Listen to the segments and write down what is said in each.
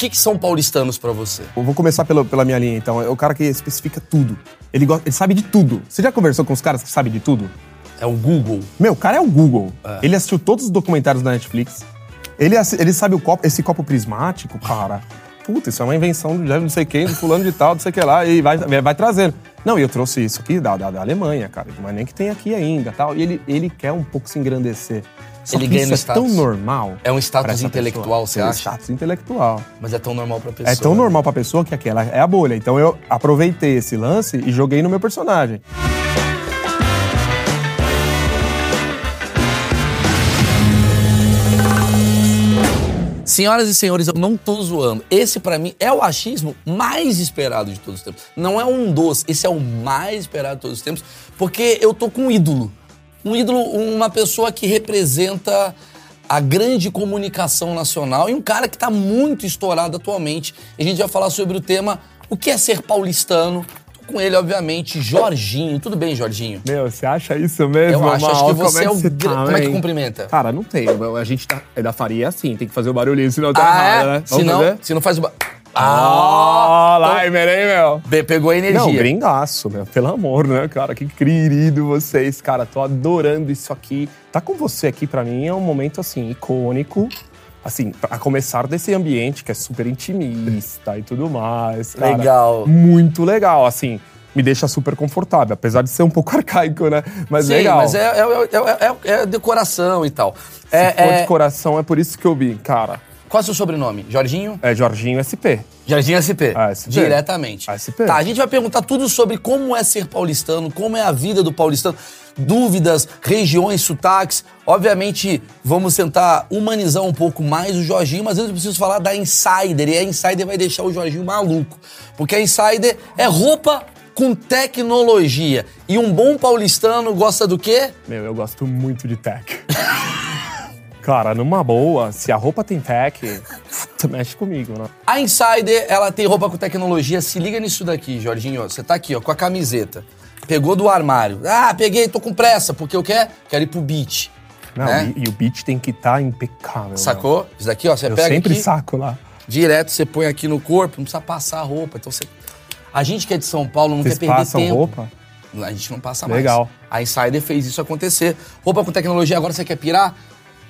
que, que são paulistanos pra você? Eu vou começar pela, pela minha linha, então. É o cara que especifica tudo. Ele, gosta, ele sabe de tudo. Você já conversou com os caras que sabem de tudo? É o Google. Meu, o cara é o Google. Ele assistiu todos os documentários da Netflix. Ele, ele sabe o copo, esse copo prismático, cara. Puta, isso é uma invenção de não sei quem, do fulano de tal, não sei o que lá, e vai, vai trazendo. Não, e eu trouxe isso aqui da, da, da Alemanha, cara, mas nem que tem aqui ainda tal. E ele, ele quer um pouco se engrandecer. Só Ele ganha isso no é status. tão normal. É um status intelectual, pessoa. você É um acha? status intelectual. Mas é tão normal pra pessoa. É tão né? normal pra pessoa que aquela é a bolha. Então eu aproveitei esse lance e joguei no meu personagem. Senhoras e senhores, eu não tô zoando. Esse, pra mim, é o achismo mais esperado de todos os tempos. Não é um dos, esse é o mais esperado de todos os tempos, porque eu tô com um ídolo. Um ídolo, uma pessoa que representa a grande comunicação nacional e um cara que tá muito estourado atualmente. E a gente vai falar sobre o tema o que é ser paulistano. Tô com ele, obviamente, Jorginho. Tudo bem, Jorginho? Meu, você acha isso mesmo? Eu acho, acho que você é o... você tá, Como é que cumprimenta? Cara, não tem. A gente tá. É da faria assim, tem que fazer o barulhinho, senão tá Ah, errado, é? né? Se Vamos não, fazer? se não faz o... ba- Ah, Ah! Limer, hein, meu? Pe- Pegou a energia. Não, gringaço, meu. Pelo amor, né, cara? Que querido vocês, cara. Tô adorando isso aqui. Tá com você aqui, pra mim, é um momento, assim, icônico. Assim, a começar desse ambiente que é super intimista e tudo mais. cara. Legal. Muito legal, assim. Me deixa super confortável, apesar de ser um pouco arcaico, né? Mas Sim, legal. mas é, é, é- é- é decoração e tal. Se É, for é- de coração, é por isso que eu vi, cara. Qual é o seu sobrenome? Jorginho? É Jorginho SP. Jorginho SP. Ah, SP. Diretamente. Ah, SP. Tá, a gente vai perguntar tudo sobre como é ser paulistano, como é a vida do paulistano, dúvidas, regiões, sotaques. Obviamente, vamos tentar humanizar um pouco mais o Jorginho, mas antes eu preciso falar da Insider. E a Insider vai deixar o Jorginho maluco. Porque a Insider é roupa com tecnologia. E um bom paulistano gosta do quê? Meu, eu gosto muito de tech. Cara, numa boa, se a roupa tem tech, mexe comigo, né? A Insider, ela tem roupa com tecnologia. Se liga nisso daqui, Jorginho. Você tá aqui, ó, com a camiseta. Pegou do armário. Ah, peguei, tô com pressa, porque eu quero, quero ir pro beach. Não, né? e, e o beat tem que estar impecável. Sacou? Isso daqui, ó, você. Eu pega sempre aqui, saco lá. direto, você põe aqui no corpo, não precisa passar a roupa. Então você... A gente que é de São Paulo não Vocês quer perder tempo. roupa? A gente não passa mais. Legal. A Insider fez isso acontecer. Roupa com tecnologia, agora você quer pirar?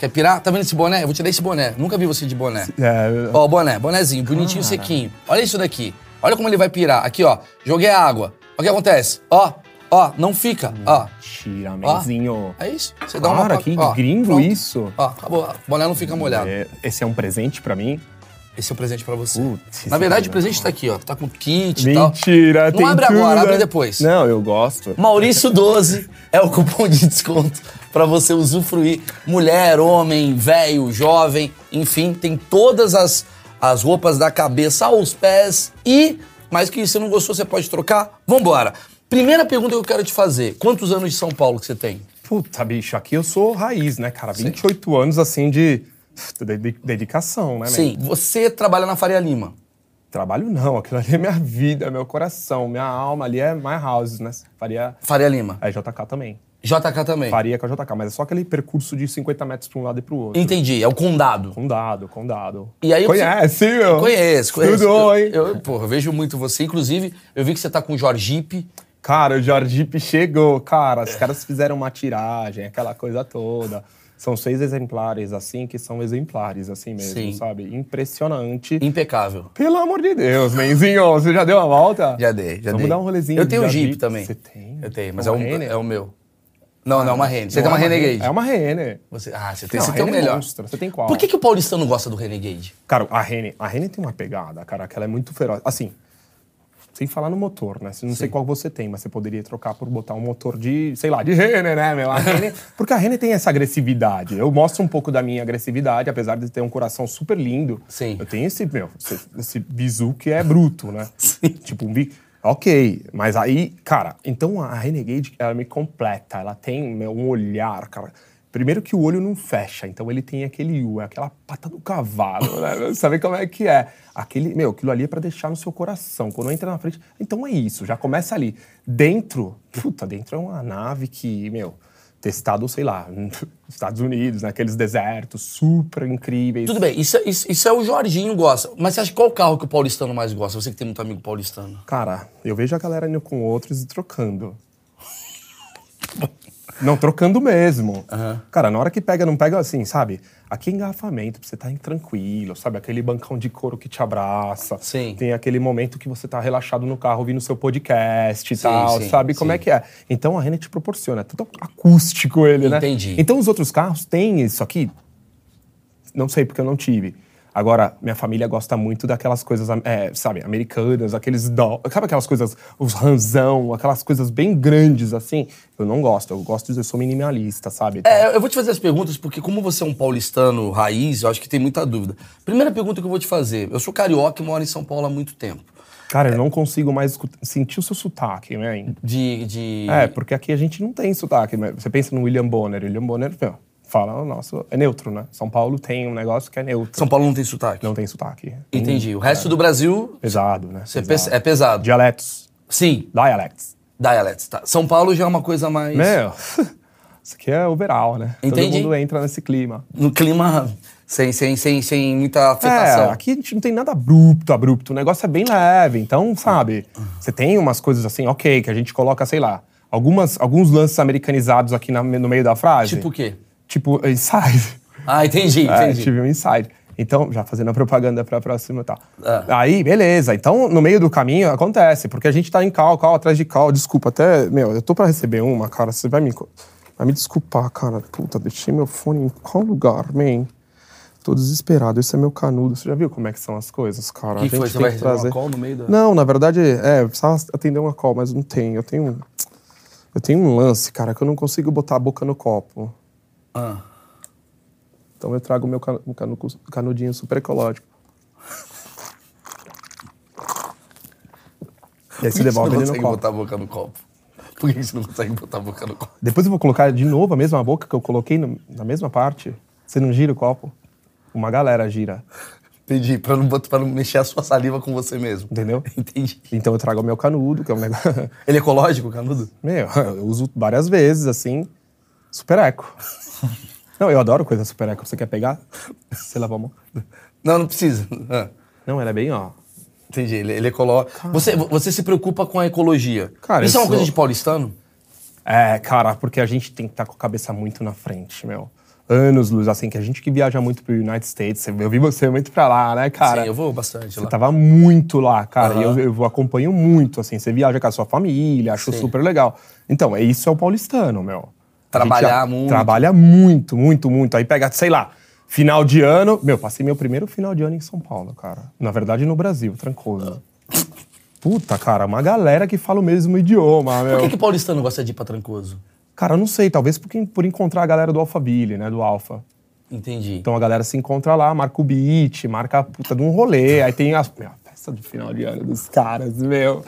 Quer pirar? Tá vendo esse boné? Eu vou te dar esse boné. Nunca vi você de boné. É, Ó, o boné, bonézinho, bonitinho, sequinho. Olha isso daqui. Olha como ele vai pirar. Aqui, ó. Joguei a água. Olha o que acontece. Ó, ó, não fica. Ó. tira, Ó. menzinho. É isso. Você dá uma. Cara, que ó, gringo pronto. isso. Ó, acabou. O boné não fica molhado. É, esse é um presente pra mim? Esse é o presente pra você. Putz, Na verdade, esse o presente tá aqui, ó. Tá com kit e tal. Mentira, Não tem abre tudo, agora, abre né? depois. Não, eu gosto. Maurício 12 é o cupom de desconto pra você usufruir. Mulher, homem, velho, jovem, enfim, tem todas as, as roupas da cabeça aos pés e, mais que isso, você não gostou, você pode trocar? Vambora. Primeira pergunta que eu quero te fazer: quantos anos de São Paulo que você tem? Puta, bicho, aqui eu sou raiz, né, cara? 28 anos, assim, de- dedicação, né, Sim, você trabalha na Faria Lima. Trabalho não, aquilo ali é minha vida, meu coração, minha alma ali é my house, né? Faria. Faria Lima. É JK também. JK também. Faria com a JK, mas é só aquele percurso de 50 metros pra um lado e pro outro. Entendi, é o condado. Condado, condado. E aí eu Conhece, meu? Conheço, conheço. Estudou, eu, hein? Eu, porra, eu vejo muito você. Inclusive, eu vi que você tá com o Jorgipe. Cara, o Jorgipe chegou, cara. Os caras fizeram uma tiragem, aquela coisa toda. São seis exemplares, assim, que são exemplares, assim mesmo, Sim. sabe? Impressionante. Impecável. Pelo amor de Deus, menzinho, você já deu a volta? Já dei, já Vamos dei. dar um rolezinho Eu tenho um Jeep Jeep. também. Você tem? Eu tenho, mas É é, um é o meu. Não, não é uma Renner. Você tem uma Não, Renegade. É uma Renner. Você, ah, você tem, Não, você tem o é melhor. monstro. Você tem qual? Por que, que o paulistano gosta do Renegade? Cara, a Renner, a Renner tem uma pegada, cara, que ela é muito feroz. Assim, sem falar no motor, né? Não sei qual você tem, mas você poderia trocar por botar um motor de, sei lá, de Renner, né, meu? A Renner, porque a Renner tem essa agressividade. Eu mostro um pouco da minha agressividade, apesar de ter um coração super lindo. Sim. Eu tenho esse, meu, esse, esse bizu que é bruto, né? Tipo um bi... Ok, mas aí, cara, então a Renegade, ela me completa. Ela tem meu, um olhar, cara. Primeiro que o olho não fecha, então ele tem aquele U, é aquela pata do cavalo, né? Sabe como é que é? Aquele, meu, aquilo ali é pra deixar no seu coração. Quando entra na frente, então é isso, já começa ali. Dentro, puta, dentro é uma nave que, meu, testado, sei lá, nos Estados Unidos, naqueles desertos super incríveis. Tudo bem, isso, é- isso, isso é o Jorginho gosta. Mas você acha qual carro que o paulistano mais gosta? Você que tem muito amigo paulistano. Cara, eu vejo a galera indo com outros e trocando. Não, trocando mesmo. Cara, na hora que pega, não pega assim, sabe? Aqui é engarrafamento, pra você tá tranquilo, sabe? Aquele bancão de couro que te abraça. Sim. Tem aquele momento que você tá relaxado no carro ouvindo seu podcast e Sim, tal, sim, sabe como sim. é que é? Então a Renner te proporciona, é tudo acústico ele, né? Entendi. Então os outros carros têm isso aqui, não sei porque eu não tive. Agora, minha família gosta muito daquelas coisas, é, sabe, americanas, aqueles. Do... Sabe aquelas coisas, os ranzão, aquelas coisas bem grandes assim? Eu não gosto. Eu gosto de. Eu sou minimalista, sabe? É, eu vou te fazer as perguntas porque, como você é um paulistano raiz, eu acho que tem muita dúvida. Primeira pergunta que eu vou te fazer: eu sou carioca e moro em São Paulo há muito tempo. Cara, eu não consigo mais sentir o seu sotaque, né? De. de... É, porque aqui a gente não tem sotaque. né? Você pensa no William Bonner. William Bonner, meu, fala, nossa, é neutro, né? São Paulo tem um negócio que é neutro. São Paulo não tem sotaque. Não tem sotaque. Entendi. O resto do Brasil Pesado, né? você Pesado. pe- é pesado. Dialetos. Sim, Dialects. dialects. Tá. São Paulo já é uma coisa mais. Meu, isso aqui é overall, né? Entendi. Todo mundo entra nesse clima. No clima sem, sem, sem, sem muita afetação. É, aqui a gente não tem nada abrupto, abrupto. O negócio é bem leve. Então, sabe, você tem umas coisas assim, ok, que a gente coloca, sei lá, algumas, alguns lances americanizados aqui na- no meio da frase. Tipo o quê? Tipo, inside. Ah, entendi, É, entendi. tive um inside. Então, já fazendo a propaganda pra próxima e tal. Ah. Aí, beleza. Então, no meio do caminho, acontece. Porque a gente tá em cal, cal, atrás de cal. Desculpa, até... Meu, eu tô pra receber uma, cara. Você vai me... Vai me desculpar, cara. Puta, deixei meu fone em qual lugar, man? Tô desesperado. Esse é meu canudo. Você já viu como é que são as coisas, cara? Que a gente foi? Você tem vai que receber uma trazer... call no meio da- Não, na verdade, é... Precisava atender uma call, mas não tem. Eu tenho... Eu tenho um lance, cara, que eu não consigo botar a boca no copo. Ah. Então eu trago o meu canu- canu- canudinho super ecológico. E aí você devolve ele no consegue copo. botar a boca no copo? Por que você não consegue botar a boca no copo? Depois eu vou colocar de novo a mesma boca que eu coloquei no- na mesma parte. Você não gira o copo? Uma galera gira, Entendi, pra não, pra não mexer a sua saliva com você mesmo. entendeu? Entendi. Então eu trago o meu canudo, que é um negócio... Ele é ecológico, canudo? Meu, eu uso várias vezes, assim, super eco. Não, eu adoro coisa super eco. Você quer pegar? Você lava a mão. Não, não precisa. Ah, Não, ela é bem, ó... entendi, ele, ele ecológico. Você, você se preocupa com a ecologia. Cara, Isso é uma coisa sou- de paulistano? É, cara, porque a gente tem que estar com a cabeça muito na frente, meu. Anos, luz, assim, que a gente que viaja muito pro United States, eu vi você muito pra lá, né, cara? Sim, eu vou bastante Você lá. tava muito lá, cara, e Aham. eu, eu acompanho muito, assim, você viaja com a sua família, acho Sim. super legal. Então, é isso é o paulistano, meu. Trabalhar muito. Trabalha muito, muito, muito. Aí pega, sei lá, final de ano, meu, passei meu primeiro final de ano em São Paulo, cara. Na verdade, no Brasil, trancoso. Puta, cara, uma galera que fala o mesmo idioma, meu. Por que, que paulistano gosta de ir pra Trancoso? Cara, eu não sei, talvez porque, por encontrar a galera do Alphaville, né, do Alpha. Entendi. Então a galera se encontra lá, marca o beat, marca a puta de um rolê, aí tem as... Festa do final de ano dos caras, meu,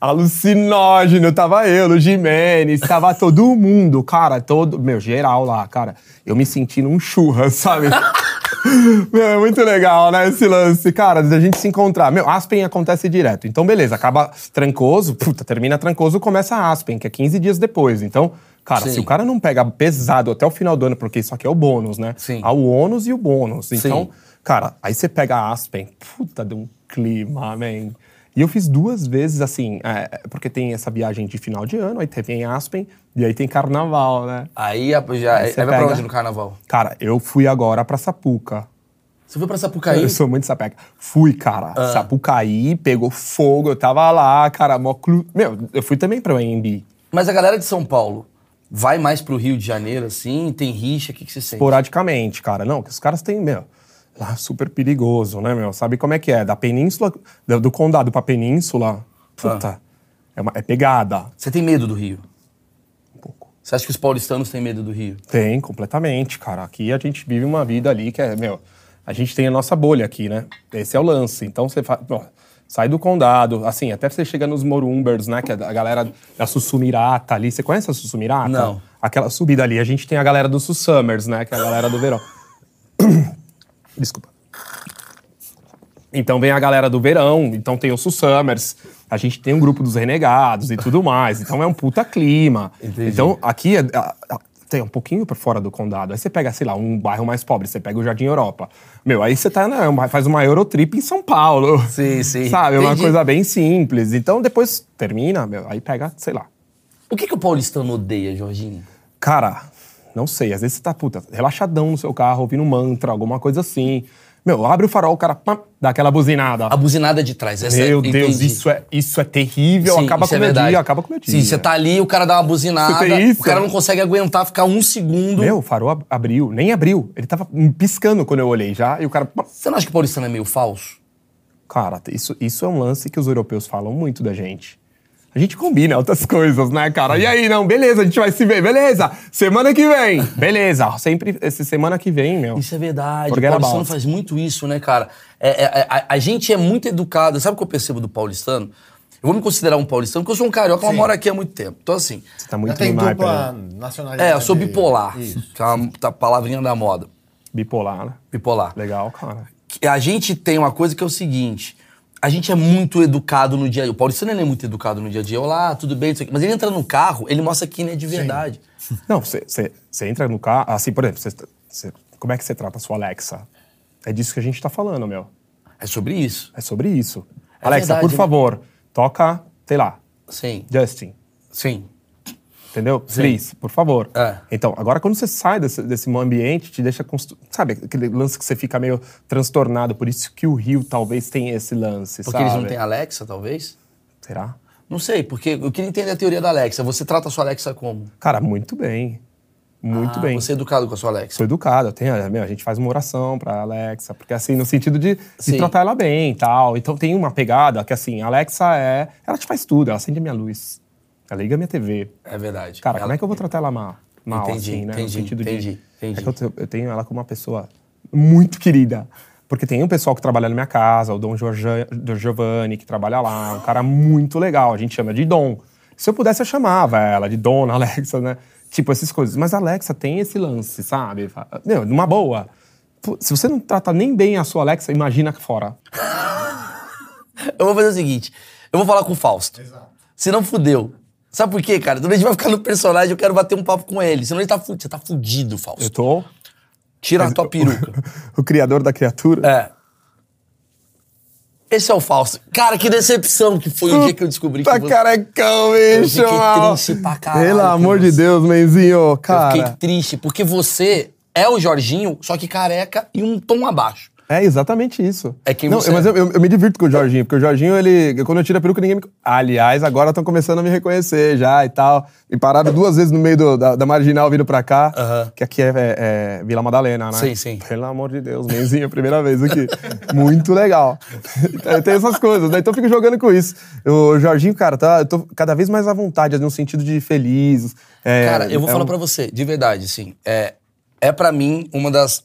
alucinógeno, tava eu, no Jimenez, tava todo mundo, cara, todo, meu, geral lá, cara. Eu me senti num churra, sabe? Meu, é muito legal, né, esse lance, cara, da gente se encontrar. Meu, Aspen acontece direto. Então, beleza, acaba Trancoso, puta, termina Trancoso, começa Aspen, que é 15 dias depois. Então, cara, Sim. se o cara não pega pesado até o final do ano, porque isso aqui é o bônus, né? Sim. Há o ônus e o bônus. Então, Sim. Cara, aí você pega Aspen, puta, deu um clima, man. E eu fiz duas vezes, assim, é, porque tem essa viagem de final de ano, aí tem Aspen, e aí tem carnaval, né? Aí a- já. Aí Aí você vai pra pega- onde no carnaval? Cara, eu fui agora pra Sapuca. Você foi pra Sapucaí? Eu sou muito sapeca. Fui, cara. Ah. Sapucaí, pegou fogo, eu tava lá, cara, mó cru... Meu, eu fui também pra UNB. Mas a galera de São Paulo vai mais pro Rio de Janeiro, assim? Tem rixa? O que, que você sente? Esporadicamente, cara. Não, que os caras têm, meu, lá super perigoso, né, meu? Sabe como é que é? Da península, do, do condado pra península, puta, é, uma- é pegada. Você tem medo do Rio? Um pouco. Você acha que os paulistanos têm medo do Rio? Tem, completamente, cara. Aqui a gente vive uma vida ali que é, meu, a gente tem a nossa bolha aqui, né? Esse é o lance. Então você faz. Sai do condado, assim, até você chega nos Morumbers, né? Que é a galera da Sussumirata ali. Você conhece a Sussumirata? Não. Aquela subida ali. A gente tem a galera do Summers, né? Que é a galera do verão. Desculpa. Então vem a galera do verão, então tem os Summers, a gente tem um grupo dos renegados e tudo mais. Então é um puta clima. Entendi. Então aqui é- a- tem um pouquinho por fora do condado. Aí você pega, sei lá, um bairro mais pobre, você pega o Jardim Europa. Meu, aí você tá, né, faz uma Eurotrip em São Paulo. Sim, sim. Sabe? É uma Entendi. coisa bem simples. Então depois termina, meu, aí pega, sei lá. O que, que o paulistano odeia, Jorginho? Cara, não sei, às vezes você tá, puta, relaxadão no seu carro, ouvindo um mantra, alguma coisa assim. Meu, abre o farol, o cara dá aquela buzinada. A buzinada de trás. Essa Meu é, Deus, entendi. isso é, isso é terrível, Sim, acaba com é meu dia, acaba com meu dia. Sim, você tá ali, o cara dá uma buzinada, isso? o cara não consegue aguentar ficar um segundo. Meu, o farol ab- abriu, nem abriu. Ele tava piscando quando eu olhei já, e o cara... Você não acha que o paulistano é meio falso? Cara, isso, isso é um lance que os europeus falam muito da gente. A gente combina outras coisas, né, cara? E aí, não, beleza, a gente vai se ver, beleza. Semana que vem, beleza. Sempre, esse semana que vem, meu. Isso é verdade. O paulistano faz muito isso, né, cara? É, é, a, a gente é muito educado. Sabe o que eu percebo do paulistano? Eu vou me considerar um paulistano, porque eu sou um carioca, mas moro aqui há muito tempo. Então, assim, Você tá muito tem dupla né? nacionalidade. é, eu sou bipolar. Isso. Que é uma tá- palavrinha da moda. Bipolar, né? Bipolar. Legal, cara. a gente tem uma coisa que é o seguinte: a gente é muito educado no dia a dia. O paulistano ele é muito educado no dia a dia. Olá, tudo bem, isso aqui. Mas ele entra no carro, ele mostra que ele é de verdade. Não, você, entra no carro, assim, por exemplo, você, você- como é que você trata a sua Alexa? É disso que a gente tá falando, meu. É sobre isso. É sobre isso. É Alexa, verdade, por né? favor, toca, sei lá, Sim, Justin. sim. Entendeu? Please, por favor. É. Então, agora quando você sai desse, desse ambiente, te deixa. Constru... Sabe, aquele lance que você fica meio transtornado. Por isso que o Rio talvez tenha esse lance. Porque sabe? eles não têm Alexa, talvez? Será? Não sei, porque eu queria entender a teoria da Alexa. Você trata a sua Alexa como? Cara, muito bem. Muito Ah, bem. Você é educado com a sua Alexa. Sou educado, eu tenho, meu, a gente faz uma oração pra Alexa, porque assim, no sentido de, de Sim. tratar ela bem e tal. Então tem uma pegada que assim, a Alexa é. Ela te faz tudo, ela acende a minha luz, ela liga a minha TV. É verdade. Cara, Ela- como é que eu vou tratar ela mal? mal Entendi, assim, né? entendi, no sentido entendi, de. entendi. É que eu, eu tenho ela como uma pessoa muito querida. Porque tem um pessoal que trabalha na minha casa, o Dom Jorge, Dom Giovanni, que trabalha lá, um cara muito legal, a gente chama de Dom. Se eu pudesse, eu chamava ela de Dona Alexa, né? Tipo, essas coisas. Mas a Alexa tem esse lance, sabe? Meu, numa boa. Se você não trata nem bem a sua Alexa, imagina fora. Eu vou fazer o seguinte: eu vou falar com o Fausto. Exato. Senão fudeu. Sabe por quê, cara? Quando a gente vai ficar no personagem, eu quero bater um papo com ele. Senão ele tá fudido. Você tá fudido, Fausto. Eu tô Tira a tua peruca. o criador da criatura. É. Esse é o Fausto. Cara, que decepção que foi o dia que eu descobri Tá que você... carecão, Eu bicho, fiquei mal. triste pra caralho Pelo amor de. Deus, Menzinho, Eu cara. fiquei triste, porque você é o Jorginho, só que careca e um tom abaixo. É exatamente isso. É quem Não, você Mas é. eu, eu- eu me divirto com o Jorginho, porque o Jorginho, ele. Quando eu tiro a peruca, ninguém me. Aliás, agora estão começando a me reconhecer já e tal. Me pararam duas vezes no meio do- da, da marginal vindo pra cá. Aham. Que aqui é, é- é Vila Madalena, né? Sim, sim. Pelo amor de Deus, Menzinho, primeira vez aqui. Muito legal. Então, Tem essas coisas, né? Então eu fico jogando com isso. O Jorginho, cara, tá, eu tô cada vez mais à vontade, no sentido de feliz. é- Cara, eu vou é falar um- pra você, de verdade, assim. É, é para mim uma das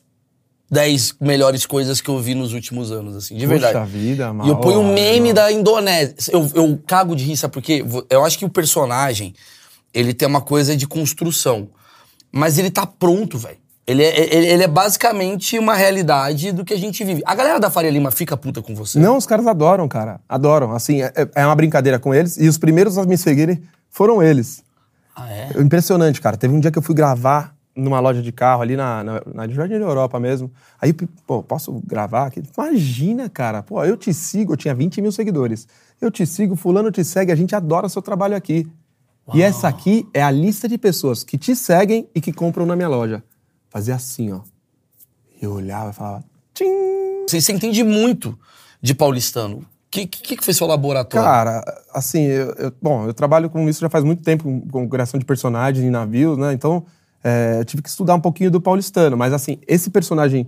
dez melhores coisas que eu vi nos últimos anos, assim, de Puxa verdade. vida, E eu ponho um mano. meme da Indonésia. Eu, eu cago de rir, sabe por quê? Eu acho que o personagem, ele tem uma coisa de construção. Mas ele tá pronto, velho. Ele é, ele, ele é basicamente uma realidade do que a gente vive. A galera da Faria Lima fica puta com você? Não, os caras adoram, cara. Adoram. Assim, é, é uma brincadeira com eles. E os primeiros a me seguirem foram eles. Ah, é? Impressionante, cara. Teve um dia que eu fui gravar numa loja de carro ali na, na, na Jardim da Europa mesmo. Aí, pô, posso gravar aqui? Imagina, cara. Pô, eu te sigo, eu tinha 20 mil seguidores. Eu te sigo, fulano te segue, a gente adora seu trabalho aqui. E essa aqui é a lista de pessoas que te seguem e que compram na minha loja. Fazia assim, ó. Eu olhava e falava, tchim! Você, você entende muito de paulistano. O que, que, que foi seu laboratório? Cara, assim, eu, eu- bom, eu trabalho com isso já faz muito tempo, com, com criação de personagens em navios, né? Então, é, eu tive que estudar um pouquinho do paulistano. Mas, assim, esse personagem,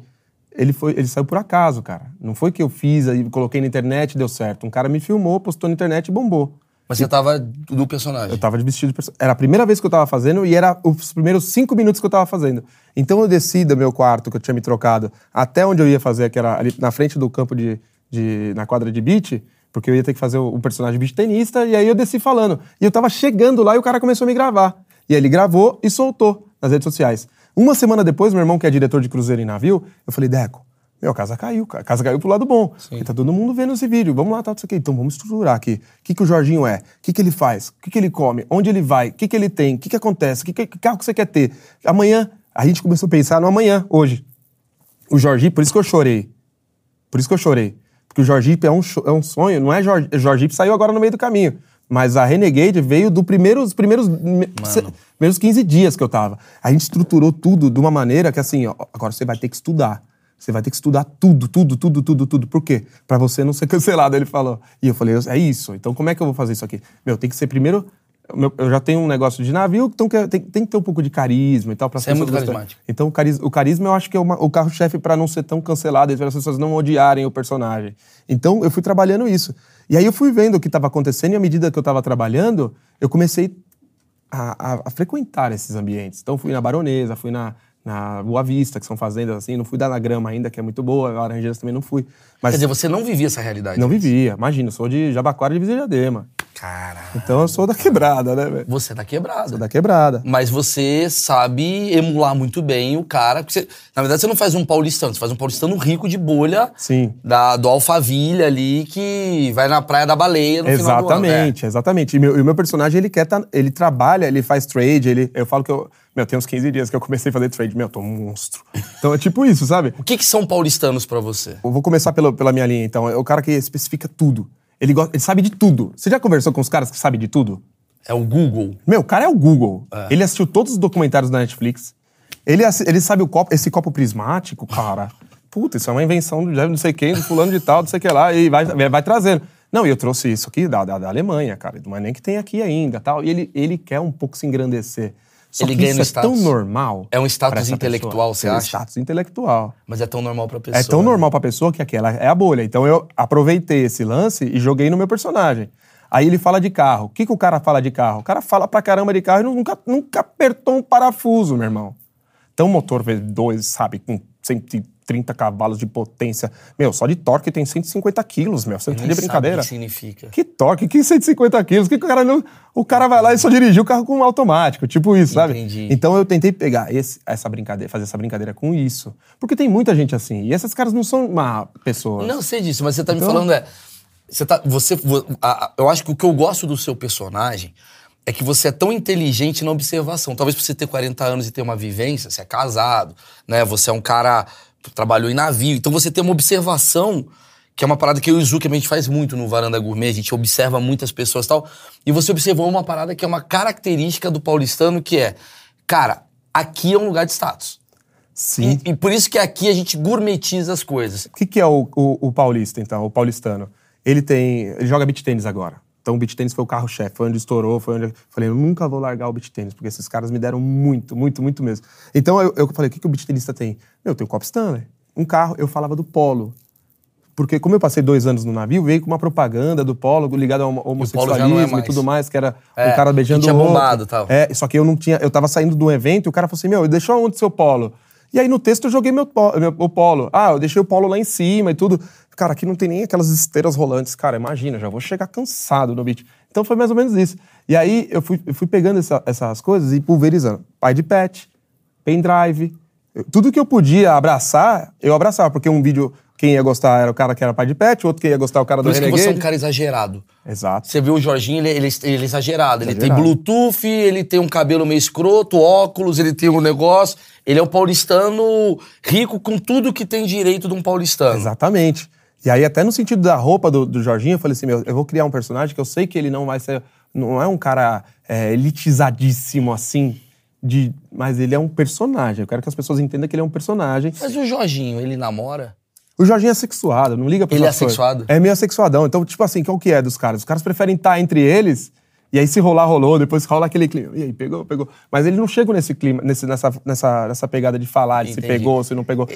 ele, foi, ele saiu por acaso, cara. Não foi que eu fiz, aí coloquei na internet e deu certo. Um cara me filmou, postou na internet e bombou. Mas você tava do personagem. Eu tava de vestido de personagem. Era a primeira vez que eu tava fazendo e era os primeiros cinco minutos que eu tava fazendo. Então eu desci do meu quarto, que eu tinha me trocado, até onde eu ia fazer, que era ali na frente do campo de. de- na quadra de beach, porque eu ia ter que fazer o, o personagem beach tenista, e aí eu desci falando. E eu tava chegando lá e o cara começou a me gravar. E aí ele gravou e soltou nas redes sociais. Uma semana depois, meu irmão, que é diretor de cruzeiro em navio, eu falei, Deco, Meu, a casa caiu. A casa caiu pro lado bom. Porque tá todo mundo vendo esse vídeo. Vamos lá, tal, tá, isso aqui. Então vamos estruturar aqui. O que, que o Jorginho é? O que, que ele faz? O que, que ele come? Onde ele vai? O que, que ele tem? O que, que acontece? Que, que, que carro que você quer ter? Amanhã, a gente começou a pensar no amanhã, hoje. O Jorginho, por isso que eu chorei. Por isso que eu chorei. Porque o Jorginho é um, é um sonho, não é Jorge, Jorginho saiu agora no meio do caminho. Mas a Renegade veio do primeiro, dos primeiros, primeiros 15 dias que eu tava. A gente estruturou tudo de uma maneira que assim, ó, agora você vai ter que estudar. Você vai ter que estudar tudo, tudo, tudo, tudo, tudo. Por quê? Pra você não ser cancelado, ele falou. E eu falei, é isso. Então como é que eu vou fazer isso aqui? Meu, tem que ser primeiro eu já tenho um negócio de navio, então tem, tem que ter um pouco de carisma e tal. Você é muito carismático. Então o carisma, o carisma eu acho que é uma, o carro-chefe para não ser tão cancelado, para as pessoas não odiarem o personagem. Então eu fui trabalhando isso. E aí eu fui vendo o que estava acontecendo e à medida que eu estava trabalhando, eu comecei a, a, a, frequentar esses ambientes. Então fui na Baronesa, fui na, na Boa Vista, que são fazendas assim, não fui dar na Grama ainda, que é muito boa, Laranjeiras também não fui. Mas, Quer dizer, você não vivia essa realidade? Não vivia, imagina, eu sou de Jabaquara de Diadema. Caralho. Então eu sou da quebrada, né, velho? Você é da quebrada. Sou da quebrada. Mas você sabe emular muito bem o cara. Você, na verdade, você não faz um paulistano, você faz um paulistano rico de bolha. Sim. Da, do Alphaville ali, que vai na Praia da Baleia no exatamente, final do ano. Exatamente, né? exatamente. E, meu, o meu personagem, ele quer tá, ele trabalha, ele faz trade, ele, eu falo que eu. Meu, tem uns 15 dias que eu comecei a fazer trade. Meu, eu tô um monstro. Então é tipo isso, sabe? O que, que são paulistanos para você? Eu vou começar pela, pela minha linha, então. É o cara que especifica tudo. Ele, gosta, ele sabe de tudo. Você já conversou com os caras que sabem de tudo? É o Google. Meu, o cara é o Google. É. Ele assistiu todos os documentários da Netflix. Ele, ele sabe o copo, esse copo prismático, cara. Puta, isso é uma invenção do não sei quem, do fulano de tal, não sei o que lá, e vai, vai trazendo. Não, e eu trouxe isso aqui da, da, da Alemanha, cara, não é nem que tem aqui ainda tal. E ele, ele quer um pouco se engrandecer. Só ele ganha no é tão normal. É um status intelectual, você é acha? É um status intelectual. Mas é tão normal pra pessoa. É tão né? normal pra pessoa que aquela é a bolha. Então eu aproveitei esse lance e joguei no meu personagem. Aí ele fala de carro. O que, que o cara fala de carro? O cara fala pra caramba de carro e nunca, nunca apertou um parafuso, meu irmão. Então motor V2, sabe, com 130 cavalos de potência. Meu, só de torque tem 150 quilos, meu. Você não tá de brincadeira. o que significa. Que torque? Que 150 quilos? Que, o cara não. O cara vai lá e só dirigiu o carro com um automático, tipo isso, sabe? Entendi. Então eu tentei pegar esse, essa brincadeira, fazer essa brincadeira com isso. Porque tem muita gente assim. E essas caras não são uma pessoa. Não sei disso, mas você tá então... me falando é. Você tá. Você. Eu acho que o que eu gosto do seu personagem é que você é tão inteligente na observação. Talvez por você ter 40 anos e ter uma vivência, você é casado, né? Você é um cara trabalhou em navio. Então você tem uma observação, que é uma parada que eu e o Zuki a gente faz muito no Varanda Gourmet, a gente observa muitas pessoas e tal. E você observou uma parada que é uma característica do paulistano, que é, cara, aqui é um lugar de status. Sim. E, e por isso que aqui a gente gourmetiza as coisas. O que, que é o, o, o paulista, então, o paulistano? Ele tem. Ele joga beat tênis agora. Então o beat tênis foi o carro-chefe, foi onde estourou, foi onde. Eu falei, eu nunca vou largar o beat tênis, porque esses caras me deram muito, muito, muito mesmo. Então eu, eu falei, o que, que o beat tenista tem? Meu, tem o Cop Stanley. Um carro, eu falava do Polo. Porque como eu passei dois anos no navio, veio com uma propaganda do Polo ligado ao homossexualismo e, é e tudo mais, que era é, um cara beijando tinha o outro. bombado tal. É, só que eu não tinha. Eu tava saindo de um evento e o cara falou assim: Meu, deixou onde seu Polo? E aí no texto eu joguei meu, meu, o polo. Ah, eu deixei o polo lá em cima e tudo. Cara, aqui não tem nem aquelas esteiras rolantes. Cara, imagina, já vou chegar cansado no beat. Então foi mais ou menos isso. E aí eu fui, eu fui pegando essa, essas coisas e pulverizando. Pai de pet, pendrive. Tudo que eu podia abraçar, eu abraçava. Porque um vídeo quem ia gostar era o cara que era pai de pet, o outro que ia gostar o cara Por do isso Renegade. que você é um cara exagerado. Exato. Você viu o Jorginho, ele, ele, ele é exagerado. Ele Exagerado. tem Bluetooth, ele tem um cabelo meio escroto, óculos, ele tem um negócio. Ele é o paulistano rico com tudo que tem direito de um paulistano. Exatamente. E aí, até no sentido da roupa do, do Jorginho, eu falei assim: meu, eu vou criar um personagem que eu sei que ele não vai ser. Não é um cara é, elitizadíssimo assim. De, mas ele é um personagem. Eu quero que as pessoas entendam que ele é um personagem. Mas o Jorginho, ele namora? O Jorginho é sexuado, não liga pra Ele é sexuado? É meio sexuadão. Então, tipo assim, qual que é dos caras? Os caras preferem estar entre eles, e aí se rolar, rolou, depois rola aquele clima. E aí, pegou, pegou. Mas eles não chegam nesse clima, nesse, nessa, nessa, nessa pegada de falar, de se pegou, se não pegou.